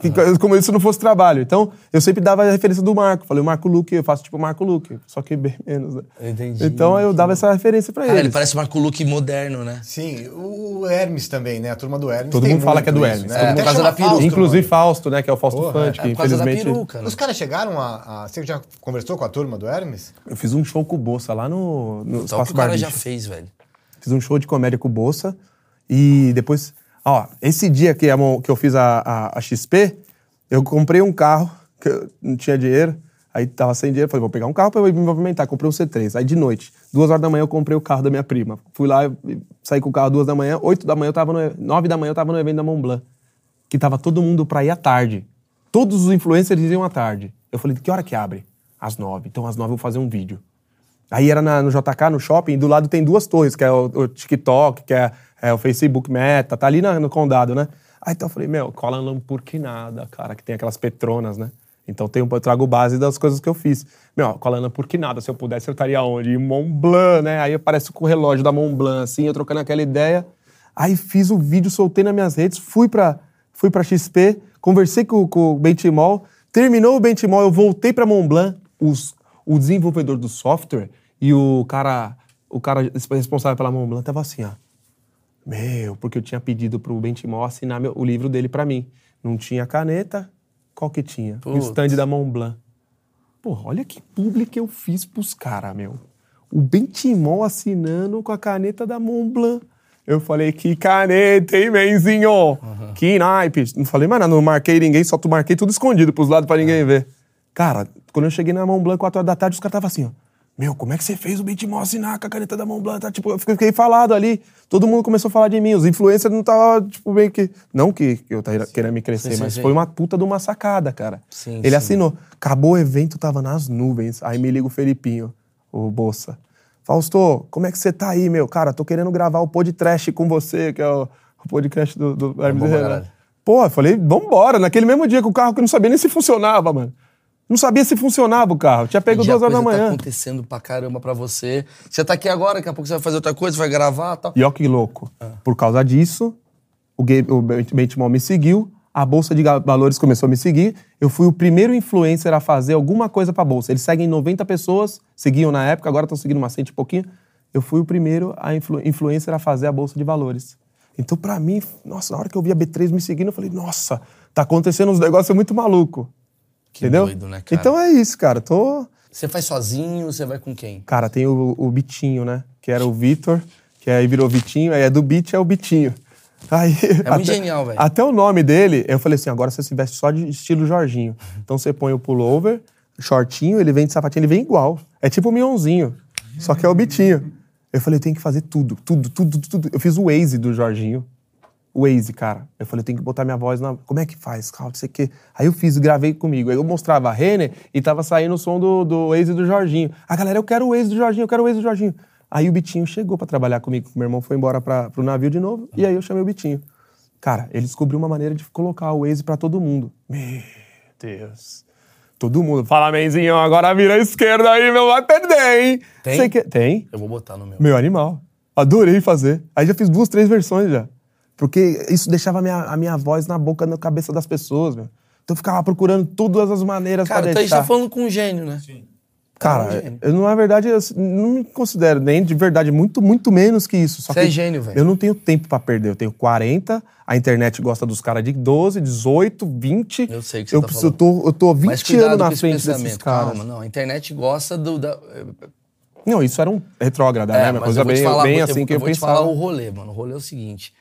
Que- Como se não fosse trabalho. Então, eu sempre dava a referência do Marco. Falei, o Marco Luque, eu faço tipo o Marco Luque, só que bem menos, né? Entendi. Então eu dava essa referência pra Cara, ele eles. parece o Marco Luke moderno, né? Sim, o Hermes também, né? A turma do Hermes. Todo tem mundo fala que é do isso, Hermes. né? Todo mundo- da peruca. Fausto, Inclusive mano. Fausto, né? Que é o Fausto Porra, Fante, É que por causa da infelizmente. peruca, né? Os caras chegaram a, a- Você já conversou com a turma do Hermes? Eu fiz um show com o Bolsa lá no, no Só o que o cara Barbicha. já fez, velho. Fiz um show de comédia com o Bolsa. E depois, ó, esse dia que, que eu fiz a, a, a XP, eu comprei um carro, que eu não tinha dinheiro. Aí tava sem dinheiro, falei, vou pegar um carro pra eu me movimentar. Comprei um C3. Aí de noite, duas horas da manhã, eu comprei o carro da minha prima. Fui lá, saí com o carro duas da manhã, oito da manhã eu tava no. Nove da manhã eu tava no evento da Mont Blanc. Que tava todo mundo pra ir à tarde. Todos os influencers iam à tarde. Eu falei, que hora que abre? Às nove. Então às nove eu vou fazer um vídeo. Aí era na- no JK, no shopping, e do lado tem duas torres, que é o, o TikTok, que é, é o Facebook Meta, tá ali na- no condado, né? Aí então eu falei, meu, cola Lamborghinada, cara, que tem aquelas petronas, né? Então tem eu trago base das coisas que eu fiz. Meu, cola Lamborghinada, se eu pudesse eu estaria onde? Em Mont Blanc, né? Aí aparece com o relógio da Mont Blanc, assim, eu trocando aquela ideia. Aí fiz o vídeo, soltei nas minhas redes, fui pra, fui pra XP, conversei com, com o Benchimol, terminou o Benchimol, eu voltei pra Montblanc, os, o desenvolvedor do software e o cara, o cara responsável pela Montblanc tava assim, ó. Meu, porque eu tinha pedido pro Benchimol assinar meu- o livro dele pra mim. Não tinha caneta, qual que tinha? O Putz. stand da Montblanc. Pô, olha que publi que eu fiz pros caras, meu. O Bentimol assinando com a caneta da Montblanc. Eu falei, que caneta, hein, menzinho? Que naipe. Não falei mais nada, não marquei ninguém, só tu marquei tudo escondido pros lados pra ninguém ver. Cara, quando eu cheguei na Montblanc, 4 horas da tarde, os caras estavam assim, ó. Meu, como é que você fez o Bentimol assinar com a caneta da Montblanc? Tá, tipo, eu fiquei falado ali. Todo mundo começou a falar de mim. Os influencers não estavam, tipo, meio que... Não que eu tava querendo me crescer, Sim, sim, mas sim. foi uma puta de uma sacada, cara. Sim, Ele sim. assinou. Acabou o evento, tava nas nuvens. Aí me liga o Felipinho, o Bolsa. Fausto, como é que você tá aí, meu? Cara, tô querendo gravar o podcast com você, que é o, o podcast do, do Hermes caralho. Pô, eu falei, vambora. Naquele mesmo dia com o carro que eu não sabia nem se funcionava, mano. Não sabia se funcionava o carro. Tinha pego duas horas da coisa manhã. Tá acontecendo pra caramba pra você. Você tá aqui agora, daqui a pouco você vai fazer outra coisa, vai gravar e tal. E ó que louco. Ah. Por causa disso, o, Ga- o Benchimol me seguiu, a Bolsa de Valores começou a me seguir. Eu fui o primeiro influencer a fazer alguma coisa pra Bolsa. Eles seguem 90 pessoas, seguiam na época, agora estão seguindo uma cento e pouquinho. Eu fui o primeiro a influ- influencer a fazer a Bolsa de Valores. Então, pra mim, nossa, na hora que eu vi a B3 me seguindo, eu falei, nossa, tá acontecendo uns negócios muito maluco. Que Entendeu? doido, né, cara? Então é isso, cara. Tô. Você faz sozinho, você vai com quem? Cara, tem o, o Bitinho, né? Que era o Vitor, que aí virou Vitinho, aí é do Bit, é o Bitinho. Aí, É muito genial, velho. Até o nome dele, eu falei assim: agora você se veste só de estilo Jorginho. Então você põe o pullover, shortinho, ele vem de sapatinho, ele vem igual. É tipo o Mionzinho, só que é o Bitinho. Eu falei: eu tenho que fazer tudo, tudo, tudo, tudo. Eu fiz o Waze do Jorginho. Waze, cara. Eu falei, eu tenho que botar minha voz na. Como é que faz? Calma, não sei o quê. Aí eu fiz, gravei comigo. Aí eu mostrava a Renner e tava saindo o som do, do Waze do Jorginho. A galera, eu quero o Waze do Jorginho, eu quero o Waze do Jorginho. Aí o Bitinho chegou pra trabalhar comigo, meu irmão foi embora pra, pro navio de novo, e aí eu chamei o Bitinho. Cara, ele descobriu uma maneira de colocar o Waze pra todo mundo. Meu Deus. Todo mundo. Fala, menzinho, agora vira à esquerda aí, meu, vai perder, hein? Tem? Que... Tem. Eu vou botar no meu. Meu animal. Adorei fazer. Aí já fiz duas, três versões já. Porque isso deixava a minha, a minha voz na boca, na cabeça das pessoas, meu. Então eu ficava procurando todas as maneiras Cara, pra então a gente deixar. tá falando com um gênio, né? Sim. Cara, É um eu, na verdade, eu não me considero nem de verdade, muito, muito menos que isso. Só Você que é gênio, velho. Eu não tenho tempo pra perder. Eu tenho 40, a internet gosta dos caras de 12, 18, 20. Eu sei que você eu tá preciso, eu tô, eu tô 20 Mas cuidado anos na frente desses caras. Calma, não. A internet gosta do. Da... Não, isso era um retrógrada, né? Uma mas coisa eu vou te bem, falar, bem eu- assim eu, que eu, vou te falar o rolê, mano. O rolê é o seguinte.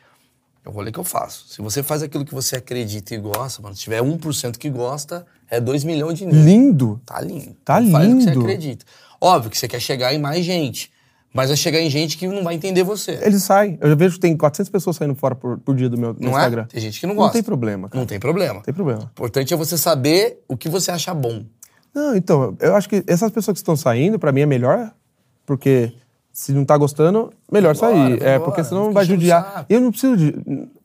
É o rolê que eu faço. Se você faz aquilo que você acredita e gosta, mano, se tiver 1% que gosta, é 2 milhões de negros. Lindo. Tá lindo. Tá Então Faz o que você lindo. acredita. Óbvio que você quer chegar em mais gente. Mas vai chegar em gente que não vai entender você. Eles saem. Eu vejo que tem 400 pessoas saindo fora por, por dia do meu Não Instagram. é? Tem gente que não Não gosta. tem problema, cara. Não tem problema. Não tem problema. O importante é você saber o que você acha bom. Não, então, eu acho que essas pessoas que estão saindo, pra mim é melhor, porque se não tá gostando, melhor sair. É, porque senão não vai judiar. Eu não preciso de.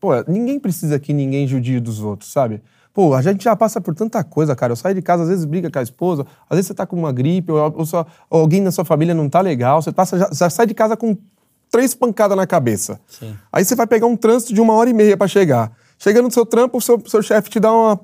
Pô, ninguém precisa que ninguém judie dos outros, sabe? Pô, a gente já passa por tanta coisa, cara. Eu saio de casa, às vezes briga com a esposa, às vezes você tá com uma gripe, ou, ou só- ou alguém na sua família não tá legal, você passa, já, já sai de casa com três pancadas na cabeça. Sim. Aí você vai pegar um trânsito de uma hora e meia pra chegar. Chegando no seu trampo, o seu, seu chefe te dá uma.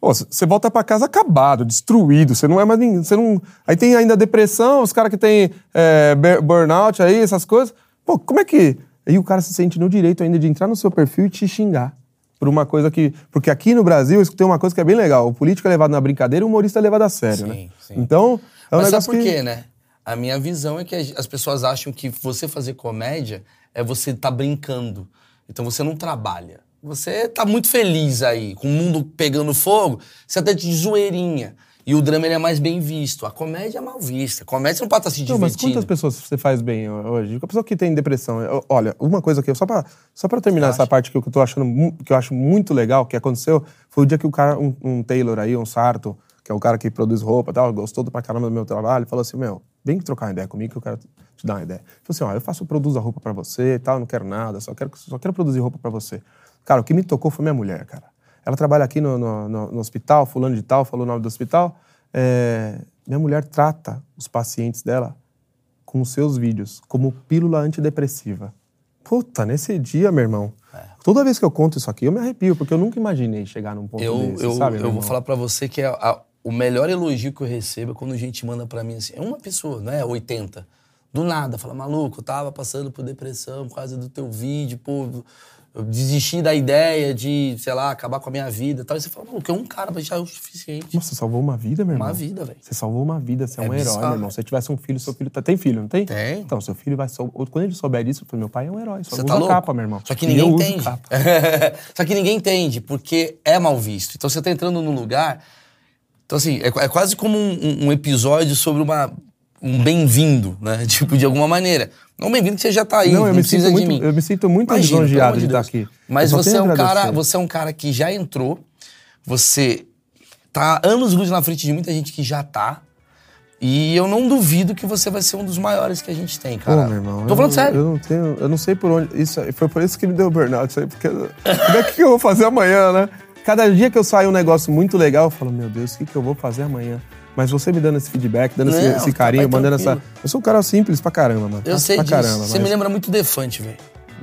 Você volta pra casa acabado, destruído. Você não é mais ninguém. Você não... Aí tem ainda depressão, os caras que tem é, bur- burnout aí, essas coisas. Pô, como é que. Aí o cara se sente no direito ainda de entrar no seu perfil e te xingar. Por uma coisa que. Porque aqui no Brasil eu escutei uma coisa que é bem legal. O político é levado na brincadeira e o humorista é levado a sério, Sim, né? sim. Então, é um Mas negócio sabe por que. quê, né? A minha visão é que as as pessoas acham que você fazer comédia é você tá brincando. Então você não trabalha. Você tá muito feliz aí, com o mundo pegando fogo, você tá de zoeirinha. E o drama ele é mais bem visto. A comédia é mal vista. A comédia não pode estar se Não, mas divertindo. quantas pessoas você faz bem hoje? A pessoa que tem depressão. eu- Olha, uma coisa que eu, só pra, só pra terminar essa parte que eu tô achando, que eu acho muito legal, que aconteceu, foi o dia que o cara, um, um Taylor aí, um Sarto, que é o cara que produz roupa e tal, gostou do pra caramba do meu trabalho, falou assim, meu, vem trocar uma ideia comigo que eu quero te dar uma ideia. Falou assim, ó, eu faço, eu produzo a roupa pra você e tal, não quero nada, só quero, só quero produzir roupa pra você. Cara, o que me tocou foi minha mulher, cara. Ela trabalha aqui no, no, no- hospital, fulano de tal, falou o nome do hospital. É, minha mulher trata os pacientes dela com os seus vídeos como pílula antidepressiva. Puta, nesse dia, meu irmão. Toda vez que eu conto isso aqui, eu me arrepio, porque eu nunca imaginei chegar num ponto Eu, desse, eu, sabe? eu vou irmão? falar pra você que é a- o melhor elogio que eu recebo é quando a gente manda pra mim assim, é uma pessoa, não é 80. Do nada, fala, maluco, eu tava passando por depressão por causa do teu vídeo, pô, eu desisti da ideia de, sei lá, acabar com a minha vida e tal. E você fala, maluco, é um cara, mas já é o suficiente. Nossa, você salvou uma vida, meu irmão. Uma vida, velho. Você salvou uma vida, você é, É um herói, bizarro. meu irmão. Se você tivesse um filho, seu filho tá... tem filho, não tem? Tem. Então, seu filho vai quando ele souber disso, eu meu pai é um herói, só Você usa tá louco? capa, meu irmão. Só que ninguém entende. Só que ninguém entende, porque é mal visto. Então você tá entrando num lugar. Então, assim, é, é quase como um- um episódio sobre uma, um bem-vindo, né? Tipo, de alguma maneira. Não bem-vindo que você já tá aí, Não, não, eu me precisa sinto de muito- mim. eu me sinto muito Imagina, lisonjeado amor de estar aqui. Mas Eu você é, um cara, você é um cara que já entrou, você tá anos luz na frente de muita gente que já tá. E eu não duvido que você vai ser um dos maiores que a gente tem, cara. Pô, meu irmão. Tô eu falando não- sério. Eu não tenho. Eu não sei por onde. Isso, foi por isso que me deu burnout. Isso aí, porque. Como é que eu vou fazer amanhã, né? Cada dia que eu saio um negócio muito legal, eu falo, meu Deus, o que, que eu vou fazer amanhã? Mas você me dando esse feedback, dando esse, Não, esse carinho, vai mandando essa. Eu sou um cara simples pra caramba, mano. Eu sei pra disso. caramba. você mas me lembra muito Defante, velho.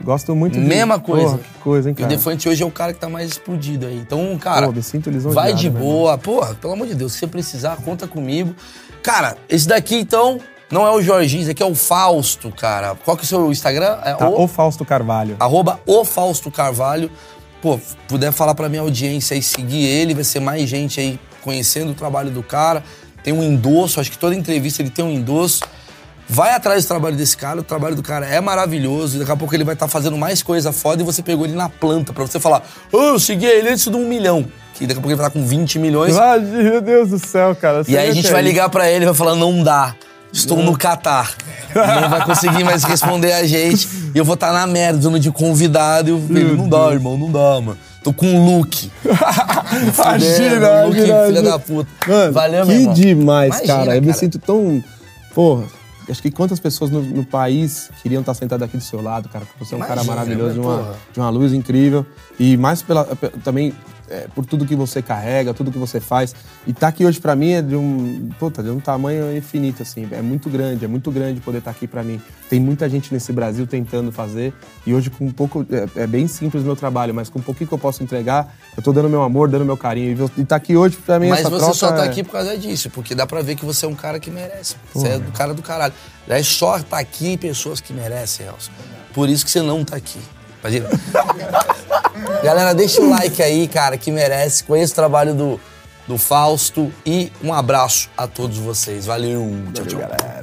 Gosto muito de. Mesma coisa. Porra, que coisa, hein, E o cara? Defante hoje é o cara que tá mais explodido aí. Então, cara, Pô, sinto vai de meu boa. Porra, pelo amor de Deus, se você precisar, conta comigo. Cara, esse daqui, então, não é o Jorginho, esse aqui é o Fausto, cara. Qual que é o seu Instagram? É Tá, o, o Fausto Carvalho. arroba o Fausto Carvalho. Pô, puder falar pra minha audiência aí, seguir ele, vai ser mais gente aí conhecendo o trabalho do cara. Tem um endosso, acho que toda entrevista ele tem um endosso. Vai atrás do trabalho desse cara, o trabalho do cara é maravilhoso. Daqui a pouco ele vai estar fazendo mais coisa foda e você pegou ele na planta pra você falar: Ô, eu segui ele antes de um milhão. Que daqui a pouco ele vai estar com 20 milhões. Ah, meu Deus do céu, cara. E aí a gente vai ligar pra ele e vai falar: não dá. Estou no Catar. Não vai conseguir mais responder a gente. E eu vou estar na merda, de convidado. E eu, ele, não dá, irmão, não dá, mano. Tô com um look. Imagina, Luke, imagina, filha da puta. Mano, Valeu, que meu demais, Imagina, cara. Eu me cara. sinto tão. Porra, acho que quantas pessoas no, no país queriam estar sentadas aqui do seu lado, cara. porque Você é um cara Imagina, maravilhoso, de uma, porra. de uma luz incrível. E mais pela, pe- também é, por tudo que você carrega, tudo que você faz. E tá aqui hoje pra mim é de um. Puta, de um tamanho infinito, assim. É muito grande, é muito grande poder estar aqui pra mim. Tem muita gente nesse Brasil tentando fazer. E hoje, com um pouco. É, é bem simples o meu trabalho, mas com um pouquinho que eu posso entregar, eu tô dando meu amor, dando meu carinho. E tá aqui hoje pra mim Mas você só tá é- aqui por causa disso, porque dá pra ver que você é um cara que merece. Você é do cara do caralho. É só tá aqui pessoas que merecem, Elson. Por isso que você não tá aqui. Imagina. Galera, deixa o like aí, cara, que merece. Conheça o trabalho do, do Fausto e um abraço a todos vocês. Valeu. Tchau, tchau. galera.